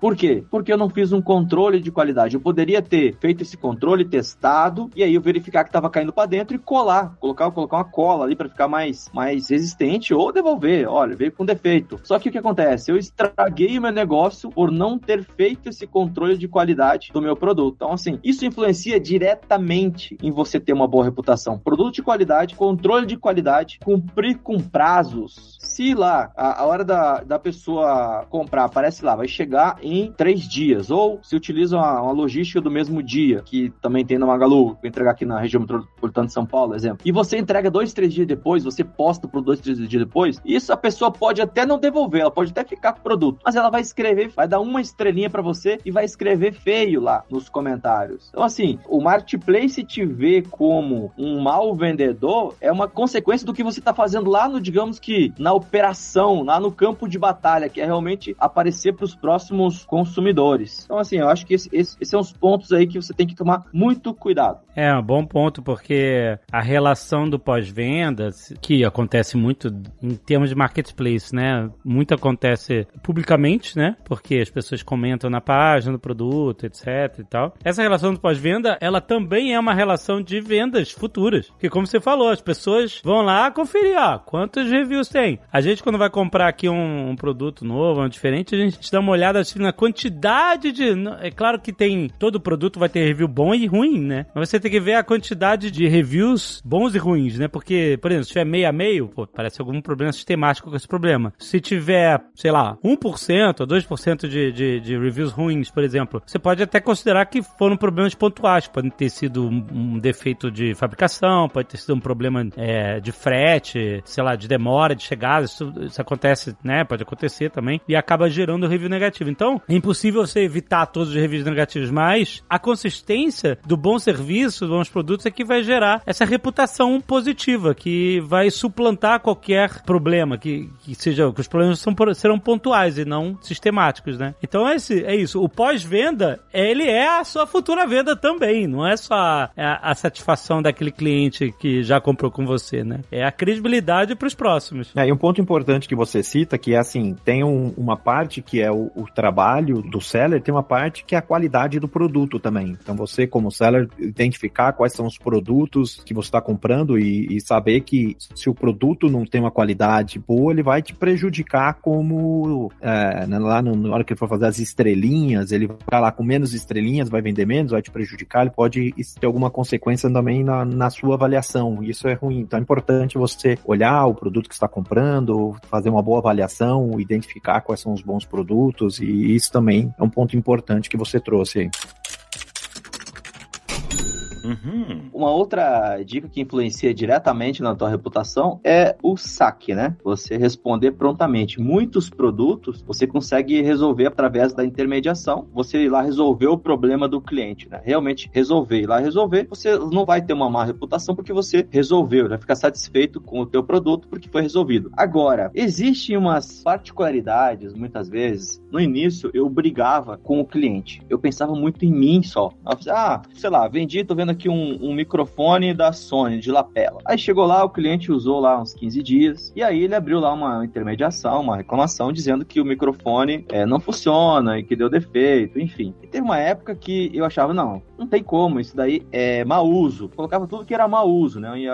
Por quê? Porque eu não fiz um controle de qualidade. Eu poderia ter feito esse controle, testado, e aí eu verificar que estava caindo para dentro e colar, colocar, colocar uma cola ali para ficar mais, mais resistente ou devolver. Olha, veio com defeito. Só que o que acontece? Eu estraguei o meu negócio por não ter feito esse controle de qualidade do meu produto. Então, assim, isso influencia diretamente em você ter uma boa reputação. Produto de qualidade, controle de qualidade, cumprir com prazos. Se lá a, a hora da, da pessoa comprar aparece lá, chegar em três dias. Ou se utiliza uma, uma logística do mesmo dia, que também tem na Magalu, vou entregar aqui na região metropolitana de São Paulo, exemplo. E você entrega dois, três dias depois, você posta por dois, três dias depois, isso a pessoa pode até não devolver, ela pode até ficar com o produto, mas ela vai escrever, vai dar uma estrelinha para você e vai escrever feio lá nos comentários. Então, assim, o marketplace te vê como um mau vendedor é uma consequência do que você tá fazendo lá no, digamos que, na operação, lá no campo de batalha, que é realmente aparecer para os próximos consumidores. Então, assim, eu acho que esse, esse, esses são os pontos aí que você tem que tomar muito cuidado. É, um bom ponto, porque porque a relação do pós-venda, que acontece muito em termos de marketplace, né? Muito acontece publicamente, né? Porque as pessoas comentam na página do produto, etc e tal. Essa relação do pós-venda, ela também é uma relação de vendas futuras. Que como você falou, as pessoas vão lá conferir, ó, quantos reviews tem. A gente quando vai comprar aqui um, um produto novo, um diferente, a gente dá uma olhada assim na quantidade de... É claro que tem... Todo produto vai ter review bom e ruim, né? Mas você tem que ver a quantidade de reviews bons e ruins, né? Porque, por exemplo, se tiver meio a meio, pô, parece algum problema sistemático com esse problema. Se tiver, sei lá, 1% ou 2% de, de, de reviews ruins, por exemplo, você pode até considerar que foram problemas pontuais. Podem ter sido um, um defeito de fabricação, pode ter sido um problema é, de frete, sei lá, de demora de chegada. Isso, isso acontece, né? Pode acontecer também. E acaba gerando review negativo. Então, é impossível você evitar todos os reviews negativos, mas a consistência do bom serviço, dos bons produtos, é que vai gerar essa reputação positiva, que vai suplantar qualquer problema, que, que seja, que os problemas são, serão pontuais e não sistemáticos, né? Então é, esse, é isso. O pós-venda, ele é a sua futura venda também, não é só a, a, a satisfação daquele cliente que já comprou com você, né? É a credibilidade para os próximos. É, e um ponto importante que você cita, que é assim, tem um, uma parte que é o, o trabalho do seller, tem uma parte que é a qualidade do produto também. Então você, como seller, identificar quais são os produtos que você está comprando e, e, saber que se o produto não tem uma qualidade boa, ele vai te prejudicar como é, né, lá no, na hora que ele for fazer as estrelinhas, ele vai lá com menos estrelinhas, vai vender menos, vai te prejudicar, ele pode ter alguma consequência também na, na sua avaliação. Isso é ruim. Então é importante você olhar o produto que está comprando, fazer uma boa avaliação, identificar quais são os bons produtos e isso também é um ponto importante que você trouxe aí. Uhum. Uma outra dica que influencia diretamente na tua reputação é o saque, né? Você responder prontamente. Muitos produtos você consegue resolver através da intermediação. Você ir lá resolver o problema do cliente, né? Realmente resolver, ir lá resolver, você não vai ter uma má reputação porque você resolveu, vai ficar satisfeito com o teu produto porque foi resolvido. Agora, existem umas particularidades, muitas vezes, no início eu brigava com o cliente. Eu pensava muito em mim só. Ah, sei lá, vendi, tô vendo aqui um, um, microfone da Sony, de lapela. Aí chegou lá, o cliente usou lá uns 15 dias, e aí ele abriu lá uma intermediação, uma reclamação, dizendo que o microfone é, não funciona e que deu defeito, enfim. E teve uma época que eu achava, não, não tem como, isso daí é mau uso. Colocava tudo que era mau uso, né? E,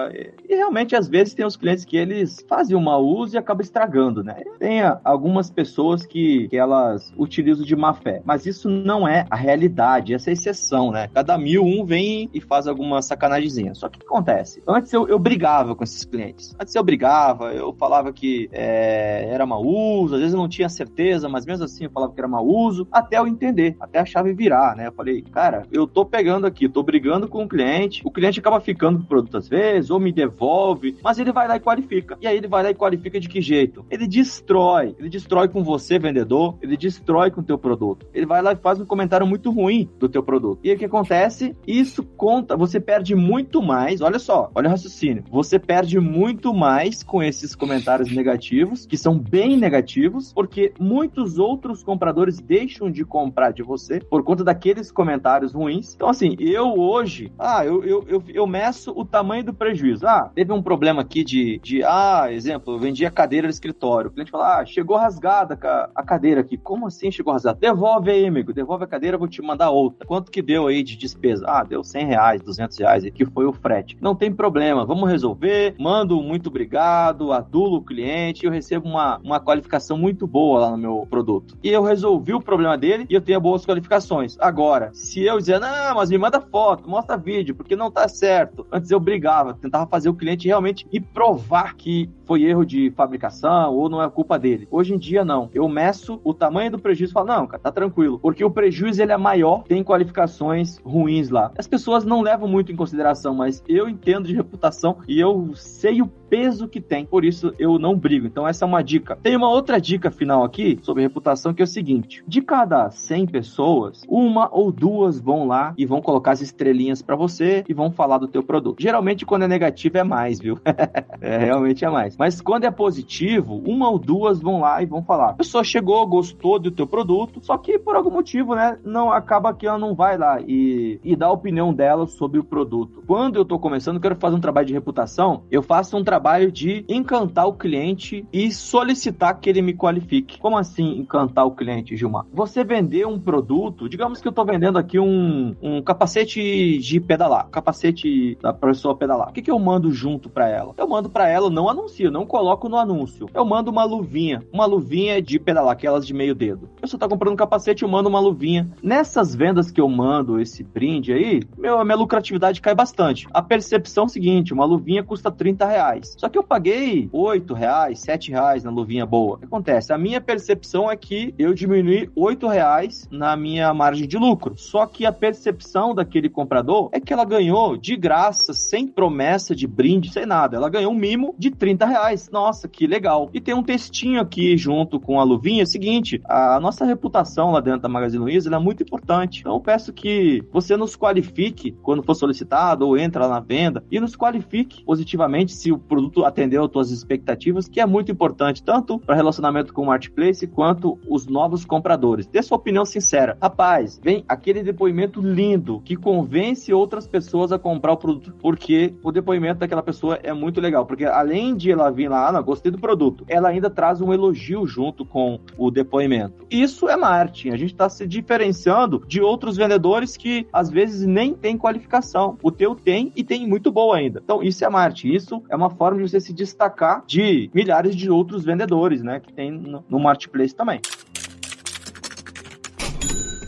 e realmente, às vezes, tem os clientes que eles fazem o mau uso e acabam estragando, né? Tem algumas pessoas que, que elas utilizam de má fé, mas isso não é a realidade, essa é a exceção, né? Cada mil, um vem e faz alguma sacanagemzinha. Só que o que acontece? Antes eu, eu brigava com esses clientes. Antes eu brigava, eu falava que é, era mau uso, às vezes eu não tinha certeza, mas mesmo assim eu falava que era mau uso, até eu entender, até a chave virar, né? Eu falei, cara, eu tô pegando aqui, tô brigando com o cliente, o cliente acaba ficando com o produto às vezes, ou me devolve, mas ele vai lá e qualifica. E aí ele vai lá e qualifica de que jeito? Ele destrói, ele destrói com você, vendedor, ele destrói com o teu produto. Ele vai lá e faz um comentário muito ruim do teu produto. E aí o que acontece? Isso com você perde muito mais. Olha só, olha o raciocínio. Você perde muito mais com esses comentários negativos, que são bem negativos, porque muitos outros compradores deixam de comprar de você por conta daqueles comentários ruins. Então, assim, eu hoje, ah, eu, eu, eu, eu meço o tamanho do prejuízo. Ah, teve um problema aqui de, de ah, exemplo, eu vendi a cadeira do escritório. O cliente fala, ah, chegou rasgada a cadeira aqui. Como assim chegou rasgada? Devolve aí, amigo, devolve a cadeira, vou te mandar outra. Quanto que deu aí de despesa? Ah, deu 100 reais reais, 200 reais, que foi o frete. Não tem problema, vamos resolver, mando muito obrigado, adulo o cliente, eu recebo uma, uma qualificação muito boa lá no meu produto. E eu resolvi o problema dele e eu tenho boas qualificações. Agora, se eu dizer, não, mas me manda foto, mostra vídeo, porque não tá certo. Antes eu brigava, tentava fazer o cliente realmente e provar que foi erro de fabricação ou não é culpa dele. Hoje em dia, não. Eu meço o tamanho do prejuízo e falo, não, cara, tá tranquilo. Porque o prejuízo ele é maior, tem qualificações ruins lá. As pessoas não levam muito em consideração, mas eu entendo de reputação e eu sei o peso que tem. Por isso eu não brigo. Então essa é uma dica. Tem uma outra dica final aqui sobre reputação que é o seguinte: de cada 100 pessoas, uma ou duas vão lá e vão colocar as estrelinhas para você e vão falar do teu produto. Geralmente quando é negativo é mais, viu? é, realmente é mais. Mas quando é positivo, uma ou duas vão lá e vão falar. A pessoa chegou, gostou do teu produto, só que por algum motivo, né, não acaba que ela não vai lá e, e dá a opinião dela sobre o produto. Quando eu tô começando, quero fazer um trabalho de reputação, eu faço um trabalho de encantar o cliente e solicitar que ele me qualifique. Como assim encantar o cliente, Gilmar? Você vender um produto, digamos que eu tô vendendo aqui um, um capacete de pedalar, capacete da pessoa pedalar. O que, que eu mando junto para ela? Eu mando para ela, não anuncio, não coloco no anúncio. Eu mando uma luvinha, uma luvinha de pedalar, aquelas de meio dedo. A pessoa tá comprando um capacete, eu mando uma luvinha. Nessas vendas que eu mando esse brinde aí, meu, a minha lucratividade cai bastante. A percepção é o seguinte, uma luvinha custa 30 reais. Só que eu paguei 8 reais, 7 reais na luvinha boa. O que acontece? A minha percepção é que eu diminui 8 reais na minha margem de lucro. Só que a percepção daquele comprador é que ela ganhou de graça, sem promessa de brinde, sem nada. Ela ganhou um mimo de 30 reais. Nossa, que legal. E tem um textinho aqui junto com a luvinha, é seguinte, a nossa reputação lá dentro da Magazine Luiza é muito importante. Então eu peço que você nos qualifique quando for solicitado ou entra lá na venda e nos qualifique positivamente se o produto atendeu às suas expectativas, que é muito importante tanto para relacionamento com o marketplace quanto os novos compradores. Dê sua opinião sincera. Rapaz, vem aquele depoimento lindo que convence outras pessoas a comprar o produto, porque o depoimento daquela pessoa é muito legal, porque além de ela vir lá, ah, não, gostei do produto, ela ainda traz um elogio junto com o depoimento. Isso é marketing. A gente está se diferenciando de outros vendedores que às vezes nem tem qualificação. O teu tem e tem muito boa ainda. Então, isso é marketing. Isso é uma forma de você se destacar de milhares de outros vendedores, né? Que tem no, no marketplace também.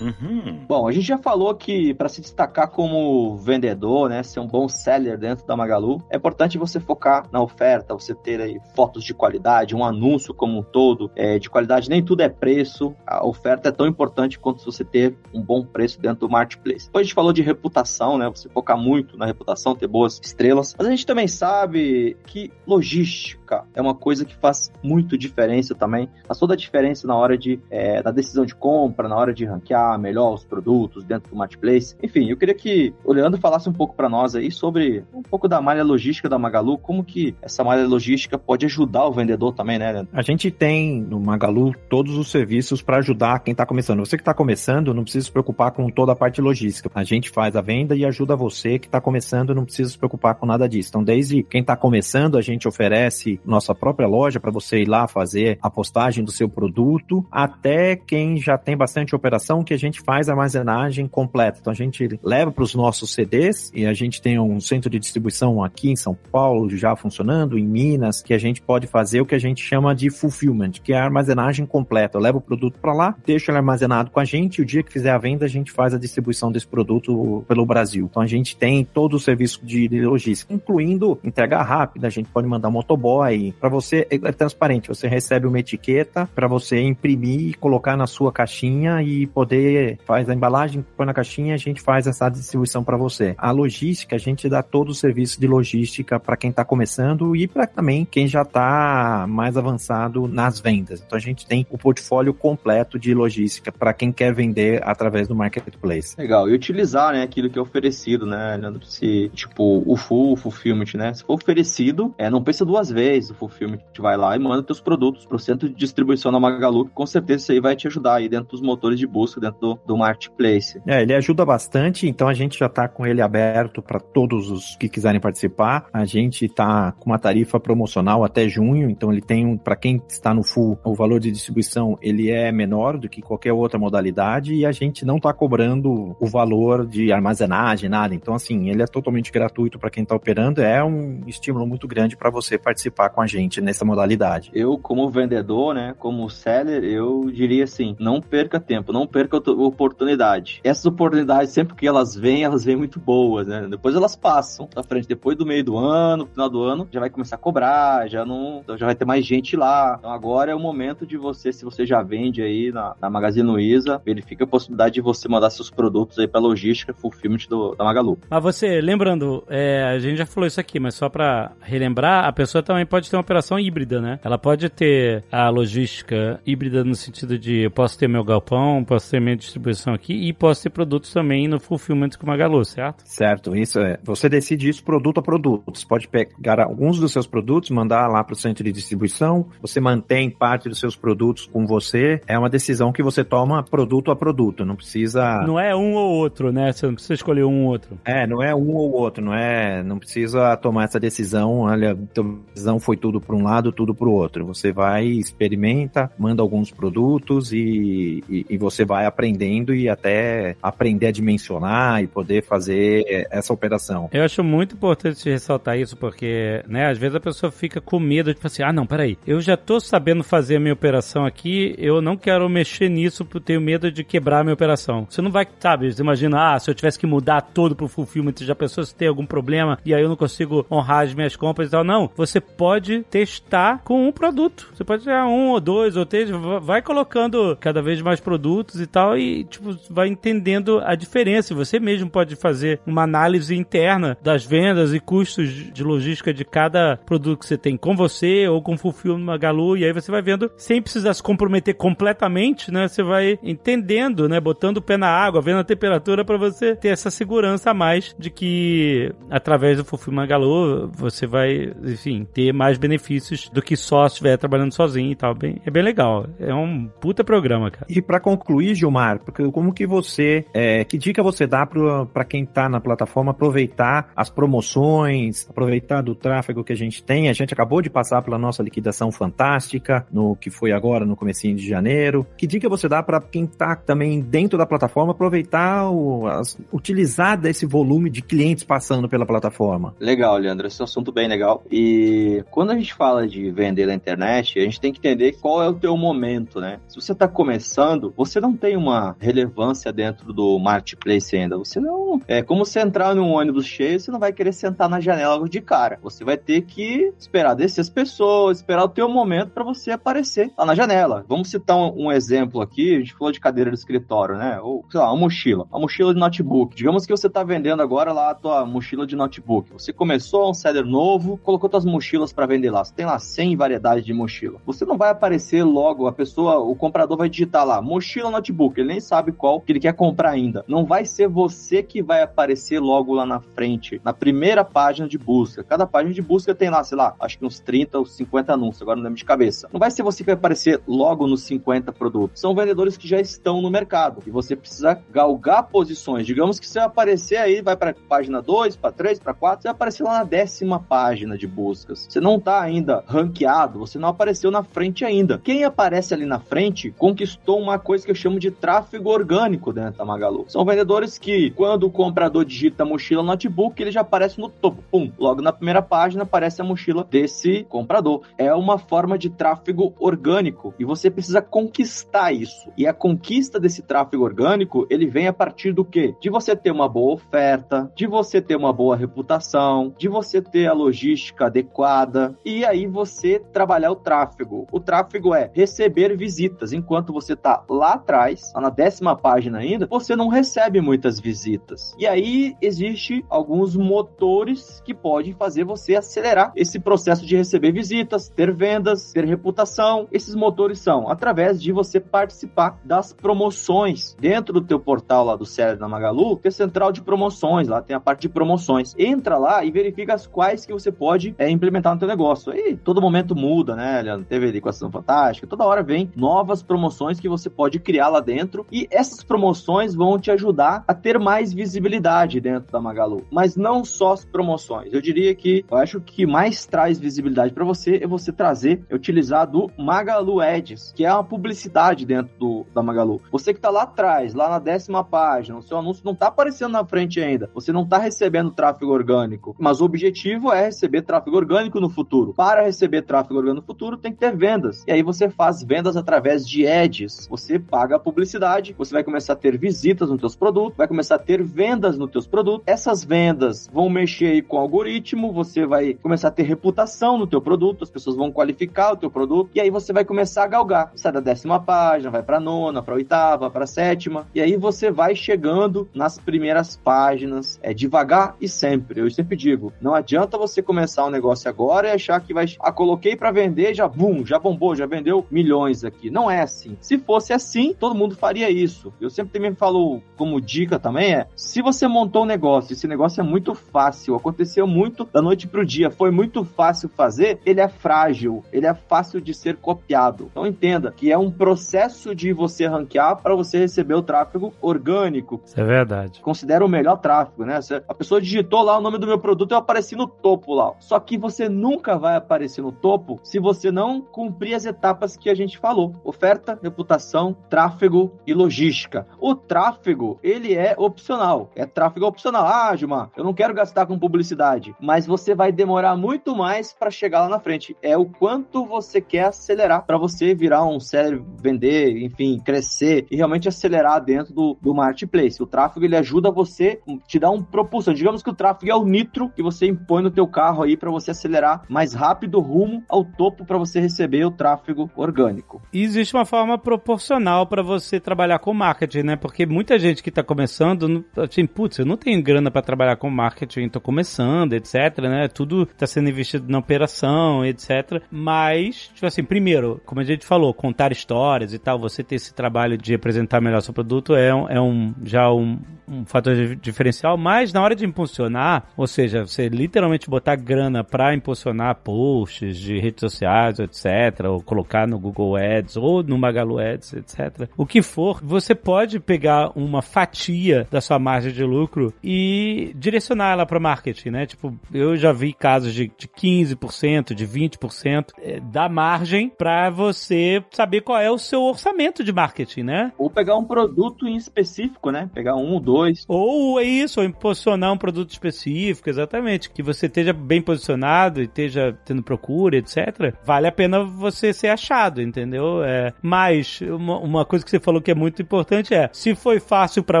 Uhum. Bom, a gente já falou que para se destacar como vendedor, né, ser um bom seller dentro da Magalu, é importante você focar na oferta, você ter aí fotos de qualidade, um anúncio como um todo é, de qualidade. Nem tudo é preço, a oferta é tão importante quanto você ter um bom preço dentro do marketplace. Depois a gente falou de reputação, né, você focar muito na reputação, ter boas estrelas. Mas a gente também sabe que logística é uma coisa que faz muito diferença também. Faz toda a diferença na hora de é, da decisão de compra, na hora de ranquear melhor os produtos dentro do marketplace. Enfim, eu queria que o Leandro falasse um pouco para nós aí sobre um pouco da malha logística da Magalu, como que essa malha logística pode ajudar o vendedor também, né, Leandro? A gente tem no Magalu todos os serviços para ajudar quem está começando. Você que está começando, não precisa se preocupar com toda a parte logística. A gente faz a venda e ajuda você que está começando, não precisa se preocupar com nada disso. Então, desde quem está começando, a gente oferece nossa própria loja para você ir lá fazer a postagem do seu produto, até quem já tem bastante operação, que a gente faz a armazenagem completa. Então a gente leva para os nossos CDs e a gente tem um centro de distribuição aqui em São Paulo já funcionando, em Minas, que a gente pode fazer o que a gente chama de fulfillment, que é a armazenagem completa. Eu levo o produto para lá, deixo ele armazenado com a gente e o dia que fizer a venda a gente faz a distribuição desse produto pelo Brasil. Então a gente tem todo o serviço de logística, incluindo entrega rápida, a gente pode mandar motoboy. Para você é, é transparente, você recebe uma etiqueta para você imprimir, colocar na sua caixinha e poder faz a embalagem, põe na caixinha, a gente faz essa distribuição para você. A logística, a gente dá todo o serviço de logística para quem está começando e para também quem já está mais avançado nas vendas. Então a gente tem o portfólio completo de logística para quem quer vender através do marketplace. Legal. E utilizar, né, aquilo que é oferecido, né? Se, tipo, o full, o fulfillment, né? Se for oferecido, é, não pensa duas vezes o fulfillment. vai lá e manda teus produtos pro centro de distribuição da Magalu, com certeza isso aí vai te ajudar aí dentro dos motores de busca, dentro do, do Marketplace. É, ele ajuda bastante, então a gente já está com ele aberto para todos os que quiserem participar. A gente está com uma tarifa promocional até junho, então ele tem, para quem está no full, o valor de distribuição ele é menor do que qualquer outra modalidade e a gente não está cobrando o valor de armazenagem, nada. Então, assim, ele é totalmente gratuito para quem está operando, é um estímulo muito grande para você participar com a gente nessa modalidade. Eu, como vendedor, né, como seller, eu diria assim, não perca tempo, não perca o oportunidade. Essas oportunidades, sempre que elas vêm, elas vêm muito boas, né? Depois elas passam pra frente. Depois do meio do ano, final do ano, já vai começar a cobrar, já não. Então já vai ter mais gente lá. Então agora é o momento de você, se você já vende aí na, na Magazine Luiza, verifica a possibilidade de você mandar seus produtos aí pra logística fulfillment do, da Magalu. Mas você, lembrando, é, a gente já falou isso aqui, mas só pra relembrar, a pessoa também pode ter uma operação híbrida, né? Ela pode ter a logística híbrida no sentido de eu posso ter meu galpão, posso ter minha distribuição aqui e posso ter produtos também no fulfillment com Magalu, certo? Certo, isso é. Você decide isso produto a produto. Você pode pegar alguns dos seus produtos, mandar lá para o centro de distribuição, você mantém parte dos seus produtos com você. É uma decisão que você toma produto a produto, não precisa. Não é um ou outro, né? Você não precisa escolher um ou outro. É, não é um ou outro, não é. Não precisa tomar essa decisão. Olha, a decisão foi tudo para um lado, tudo para o outro. Você vai, experimenta, manda alguns produtos e, e, e você vai aprendendo e até aprender a dimensionar e poder fazer essa operação. Eu acho muito importante ressaltar isso, porque, né, às vezes a pessoa fica com medo de tipo assim, ah, não, peraí, eu já tô sabendo fazer a minha operação aqui, eu não quero mexer nisso porque tenho medo de quebrar a minha operação. Você não vai, sabe, você imagina, ah, se eu tivesse que mudar todo pro fulfillment, já pensou se tem algum problema e aí eu não consigo honrar as minhas compras e tal. Não, você pode testar com um produto. Você pode ter um ou dois ou três, vai colocando cada vez mais produtos e tal e, tipo, vai entendendo a diferença. Você mesmo pode fazer uma análise interna das vendas e custos de logística de cada produto que você tem com você ou com Fulfill Magalu e aí você vai vendo sem precisar se comprometer completamente, né? Você vai entendendo, né? Botando o pé na água, vendo a temperatura para você ter essa segurança a mais de que através do Fulfill Magalu você vai, enfim, ter mais benefícios do que só estiver trabalhando sozinho e tal. Bem, é bem legal. É um puta programa, cara. E para concluir, Gilmar, porque como que você, é, que dica você dá para quem tá na plataforma aproveitar as promoções, aproveitar do tráfego que a gente tem? A gente acabou de passar pela nossa liquidação fantástica, no que foi agora no comecinho de janeiro. Que dica você dá para quem tá também dentro da plataforma aproveitar o, as, utilizar desse volume de clientes passando pela plataforma? Legal, Leandro, esse é um assunto bem legal. E quando a gente fala de vender na internet, a gente tem que entender qual é o teu momento, né? Se você está começando, você não tem uma relevância dentro do marketplace ainda. Você não. É como você entrar num ônibus cheio, você não vai querer sentar na janela de cara. Você vai ter que esperar descer as pessoas, esperar o teu momento para você aparecer lá na janela. Vamos citar um, um, exemplo aqui. A gente falou de cadeira de escritório, né? Ou, sei lá, uma mochila. Uma mochila de notebook. Digamos que você está vendendo agora lá a tua mochila de notebook. Você começou um seller novo, colocou suas mochilas para vender lá. Você tem lá 100 variedades de mochila. Você não vai aparecer logo, a pessoa, o comprador vai digitar lá, mochila notebook. Ele nem sabe qual que ele quer comprar ainda. Não vai ser você que vai aparecer logo lá na frente, na primeira página de busca. Cada página de busca tem lá, sei lá, acho que uns 30 ou 50 anúncios, agora não lembro de cabeça. Não vai ser você que vai aparecer logo nos 50 produtos. São vendedores que já estão no mercado e você precisa galgar posições. Digamos que você aparecer aí, vai para página 2, para 3, para 4, você vai aparecer lá na décima página de buscas. Você não está ainda ranqueado, você não apareceu na frente ainda. Quem aparece ali na frente conquistou uma coisa que eu chamo de tráfego orgânico dentro da Magalu. São vendedores que, quando o comprador digita mochila notebook, ele já aparece no topo. Pum, logo na primeira página aparece a mochila desse comprador. É uma forma de tráfego orgânico e você precisa conquistar isso. E a conquista desse tráfego orgânico, ele vem a partir do quê? De você ter uma boa oferta, de você ter uma boa reputação, de você ter a logística adequada e aí você trabalhar o tráfego. O tráfego é receber visitas. Enquanto você está lá atrás, lá na décima página ainda, você não recebe muitas visitas. E aí existe alguns motores que podem fazer você acelerar esse processo de receber visitas, ter vendas, ter reputação. Esses motores são através de você participar das promoções dentro do teu portal lá do Cérebro da Magalu, tem central de promoções, lá tem a parte de promoções. Entra lá e verifica as quais que você pode é, implementar no teu negócio. E todo momento muda, né, Leandro? Teve a Ação Fantástica, toda hora vem novas promoções que você pode criar lá dentro e essas promoções vão te ajudar a ter mais visibilidade dentro da Magalu. Mas não só as promoções. Eu diria que eu acho que mais traz visibilidade para você é você trazer, utilizar do Magalu Ads, que é uma publicidade dentro do, da Magalu. Você que tá lá atrás, lá na décima página, o seu anúncio não tá aparecendo na frente ainda, você não tá recebendo tráfego orgânico, mas o objetivo é receber tráfego orgânico no futuro. Para receber tráfego orgânico no futuro, tem que ter vendas. E aí você faz vendas através de ads, você paga a publicidade você vai começar a ter visitas nos teus produtos, vai começar a ter vendas nos teus produtos. Essas vendas vão mexer aí com o algoritmo, você vai começar a ter reputação no teu produto, as pessoas vão qualificar o teu produto e aí você vai começar a galgar. Sai da décima página, vai para nona, para oitava, para sétima e aí você vai chegando nas primeiras páginas, é devagar e sempre. Eu sempre digo, não adianta você começar um negócio agora e achar que vai, ah, coloquei para vender, já bum, já bombou, já vendeu milhões aqui. Não é assim. Se fosse assim, todo mundo faria isso. Eu sempre também falo como dica também é, se você montou um negócio, esse negócio é muito fácil, aconteceu muito da noite pro dia, foi muito fácil fazer, ele é frágil, ele é fácil de ser copiado. Então entenda que é um processo de você ranquear para você receber o tráfego orgânico. Isso é verdade. Considera o melhor tráfego, né? A pessoa digitou lá o nome do meu produto, eu apareci no topo lá. Só que você nunca vai aparecer no topo se você não cumprir as etapas que a gente falou: oferta, reputação, tráfego e logística. O tráfego, ele é opcional. É tráfego opcional. Ah, Gilmar, eu não quero gastar com publicidade, mas você vai demorar muito mais para chegar lá na frente. É o quanto você quer acelerar para você virar um seller, vender, enfim, crescer e realmente acelerar dentro do, do marketplace. O tráfego ele ajuda você, te dá um propulsão. Digamos que o tráfego é o nitro que você impõe no teu carro aí para você acelerar mais rápido rumo ao topo para você receber o tráfego orgânico. E existe uma forma proporcional para você trabalhar com marketing, né? Porque muita gente que está começando, assim, putz, eu não tenho grana para trabalhar com marketing, tô começando, etc, né? Tudo está sendo investido na operação, etc. Mas, tipo assim, primeiro, como a gente falou, contar histórias e tal, você ter esse trabalho de apresentar melhor seu produto é é um já um, um fator diferencial, mas na hora de impulsionar, ou seja, você literalmente botar grana para impulsionar posts de redes sociais, etc, ou colocar no Google Ads ou no Magalu Ads, etc. O que for, você pode pegar uma fatia da sua margem de lucro e direcionar ela para marketing, né? Tipo, eu já vi casos de, de 15%, de 20% é, da margem para você saber qual é o seu orçamento de marketing, né? Ou pegar um produto em específico, né? Pegar um ou dois. Ou é isso, ou impulsionar um produto específico, exatamente. Que você esteja bem posicionado e esteja tendo procura, etc. Vale a pena você ser achado, entendeu? É, mas uma, uma coisa que você falou que é muito importante é: se foi fácil para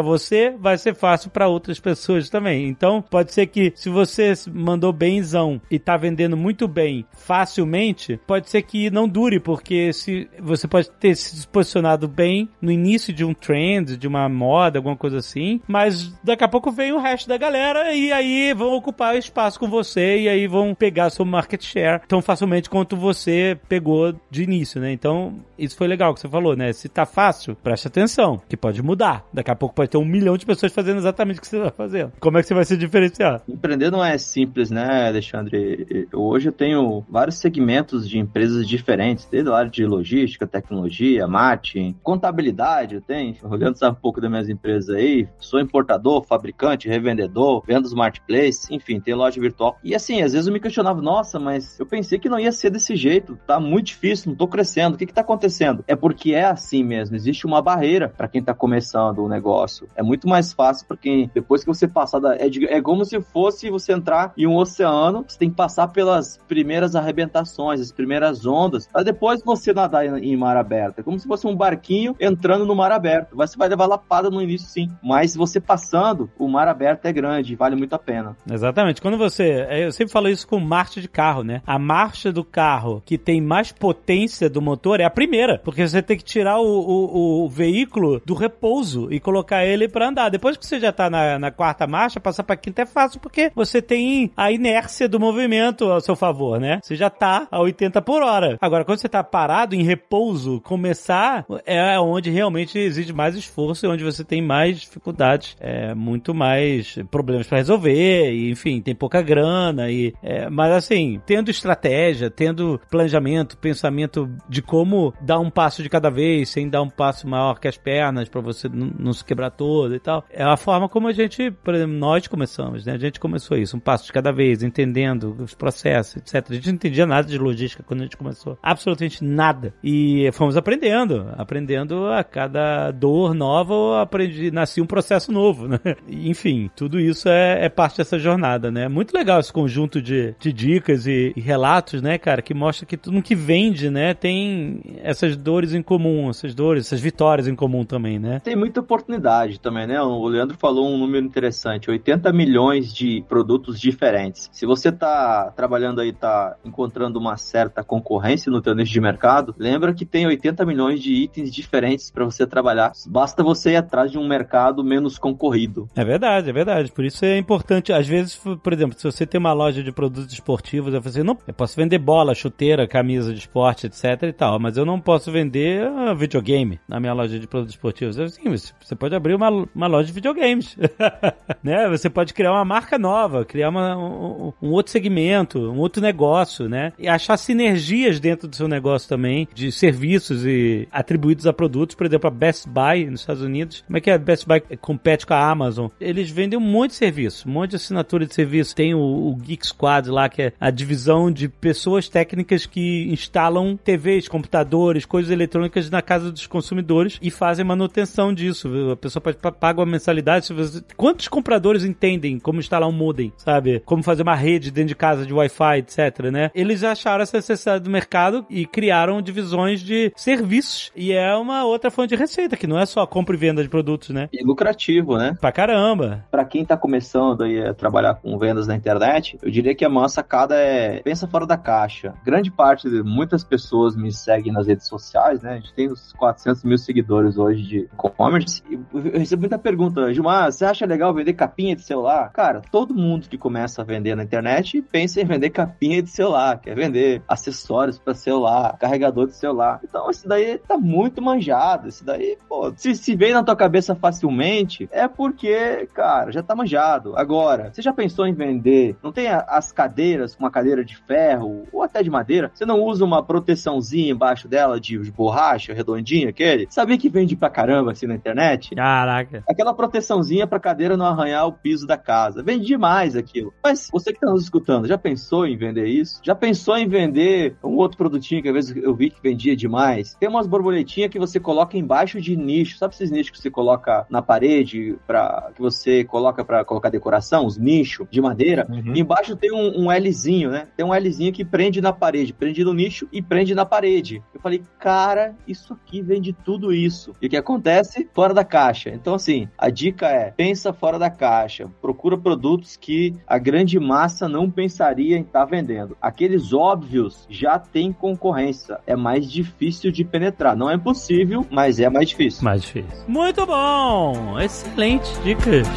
você, vai ser fácil para outras pessoas também. Então, pode ser que se você mandou benzão e tá vendendo muito bem facilmente, pode ser que não dure, porque se você pode ter se posicionado bem no início de um trend, de uma moda, alguma coisa assim, mas daqui a pouco vem o resto da galera e aí vão ocupar espaço com você e aí vão pegar seu market share tão facilmente quanto você pegou de início, né? Então, isso foi legal que você falou, né? Se tá fácil, preste atenção, que pode mudar. Daqui a pouco pode ter um milhão de pessoas fazendo exatamente o que você tá fazendo. Como é que você vai se diferenciar? Empreender não é simples, né, Alexandre? Hoje eu tenho vários segmentos de empresas diferentes, desde a área de logística, tecnologia, marketing, contabilidade, eu tenho. Olhando sabe um pouco das minhas empresas aí, sou importador, fabricante, revendedor, vendo marketplace, enfim, tem loja virtual. E assim, às vezes eu me questionava, nossa, mas eu pensei que não ia ser desse jeito, tá muito difícil, não tô crescendo, o que que tá acontecendo? É porque é assim mesmo, existe uma barreira para quem tá começando o negócio. É muito mais fácil para quem, depois que você passar da. É, de, é como se fosse você entrar em um oceano, você tem que passar pelas primeiras arrebentações, as primeiras ondas, para depois você nadar em, em mar aberto. É como se fosse um barquinho entrando no mar aberto. Você vai levar lapada no início, sim, mas você passando, o mar aberto é grande, vale muito a pena. Exatamente. Quando você. é, Eu sempre falo isso com marcha de carro, né? A marcha do carro que tem mais potência do motor é a primeira. Porque você tem que tirar o, o, o veículo do repouso e colocar ele para andar. Depois que você já tá na, na quarta marcha, passar pra quinta é fácil, porque você tem a inércia do movimento ao seu favor, né? Você já tá a 80 por hora. Agora, quando você tá parado, em repouso, começar é onde realmente exige mais esforço e onde você tem mais dificuldades, é, muito mais problemas para resolver, e, enfim, tem pouca grana, e, é, mas assim, tendo estratégia, tendo planejamento, pensamento de como dar um passo de cada vez, sem dar um passo maior que as pernas, para você não, se quebrar todo e tal, é a forma como a gente, por exemplo, nós começamos, né? A gente começou isso, um passo de cada vez, entendendo os processos, etc. A gente não entendia nada de logística quando a gente começou, absolutamente nada. E fomos aprendendo, aprendendo a cada dor nova, aprendi, nascia um processo novo, né? Enfim, tudo isso é, é parte dessa jornada, né? Muito legal esse conjunto de, de dicas e, e, relatos, né, cara, que mostra que tudo que vende, né, tem essas dores em comum, essas dores, essas vitórias em comum também, né? Tem muita oportunidade também, né? O Leandro falou um número interessante, 80 milhões de produtos diferentes. Se você tá trabalhando aí, tá encontrando uma certa concorrência no teu nicho de mercado, lembra que tem 80 milhões de itens diferentes para você trabalhar. Basta você ir atrás de um mercado menos concorrido. É verdade, é verdade. Por isso é importante, às vezes, por exemplo, se você tem uma loja de produtos esportivos, eu assim, não, eu posso vender bola, chuteira, camisa de esporte, etc e tal, mas eu não posso vender uh, videogame na minha loja de produtos esportivos. Assim, você pode abrir uma, uma loja de videogames, né? Você pode criar uma marca nova, criar uma, um, um outro segmento, um outro negócio, né? E achar sinergias dentro do seu negócio também, de serviços e atribuídos a produtos, por exemplo, a Best Buy nos Estados Unidos. Como é que a Best Buy compete com a Amazon? Eles vendem um monte de serviço, um monte de assinatura de serviço. Tem o, o Geek Squad lá, que é a divisão de pessoas técnicas que instalam TVs, computadores, coisas eletrônicas na casa dos consumidores e fazem manutenção disso. A pessoa pagar uma mensalidade. Quantos compradores entendem como instalar um modem, sabe? Como fazer uma rede dentro de casa de Wi-Fi, etc, né? Eles acharam essa necessidade do mercado e criaram divisões de serviços. E é uma outra fonte de receita, que não é só compra e venda de produtos, né? E lucrativo, né? Pra caramba. Pra quem tá começando aí a trabalhar com vendas na internet, eu diria que a maior sacada é pensa fora da caixa. Grande parte de muitas pessoas me seguem nas redes sociais, né? A gente tem uns 400 mil seguidores hoje de e-commerce. Eu recebo muita pergunta, Gilmar, você acha legal vender capinha de celular? Cara, todo mundo que começa a vender na internet pensa em vender capinha de celular, quer vender acessórios para celular, carregador de celular. Então, isso daí tá muito manjado. Isso daí, pô, se, se vem na tua cabeça facilmente, é porque, cara, já tá manjado. Agora, você já pensou em vender? Não tem as cadeiras com uma cadeira de ferro ou até de madeira? Você não usa uma proteçãozinha embaixo dela de borracha, redondinha, aquele? Sabia que vende pra caramba assim na internet? Caraca. Aquela proteçãozinha pra cadeira não arranhar o piso da casa. Vende demais aquilo. Mas você que tá nos escutando, já pensou em vender isso? Já pensou em vender um outro produtinho que às vezes eu vi que vendia demais? Tem umas borboletinhas que você coloca embaixo de nicho. Sabe esses nichos que você coloca na parede para que você coloca para colocar decoração, os nichos de madeira? Uhum. Embaixo tem um, um Lzinho, né? Tem um Lzinho que prende na parede, prende no nicho e prende na parede. Eu falei, cara, isso aqui vende tudo isso. E o que acontece? Fora da caixa. Então, assim, a dica é: pensa fora da caixa. Procura produtos que a grande massa não pensaria em estar tá vendendo. Aqueles óbvios já tem concorrência. É mais difícil de penetrar. Não é impossível, mas é mais difícil. Mais difícil. Muito bom! Excelente dicas.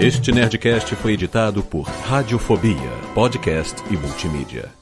Este Nerdcast foi editado por Radiofobia, podcast e multimídia.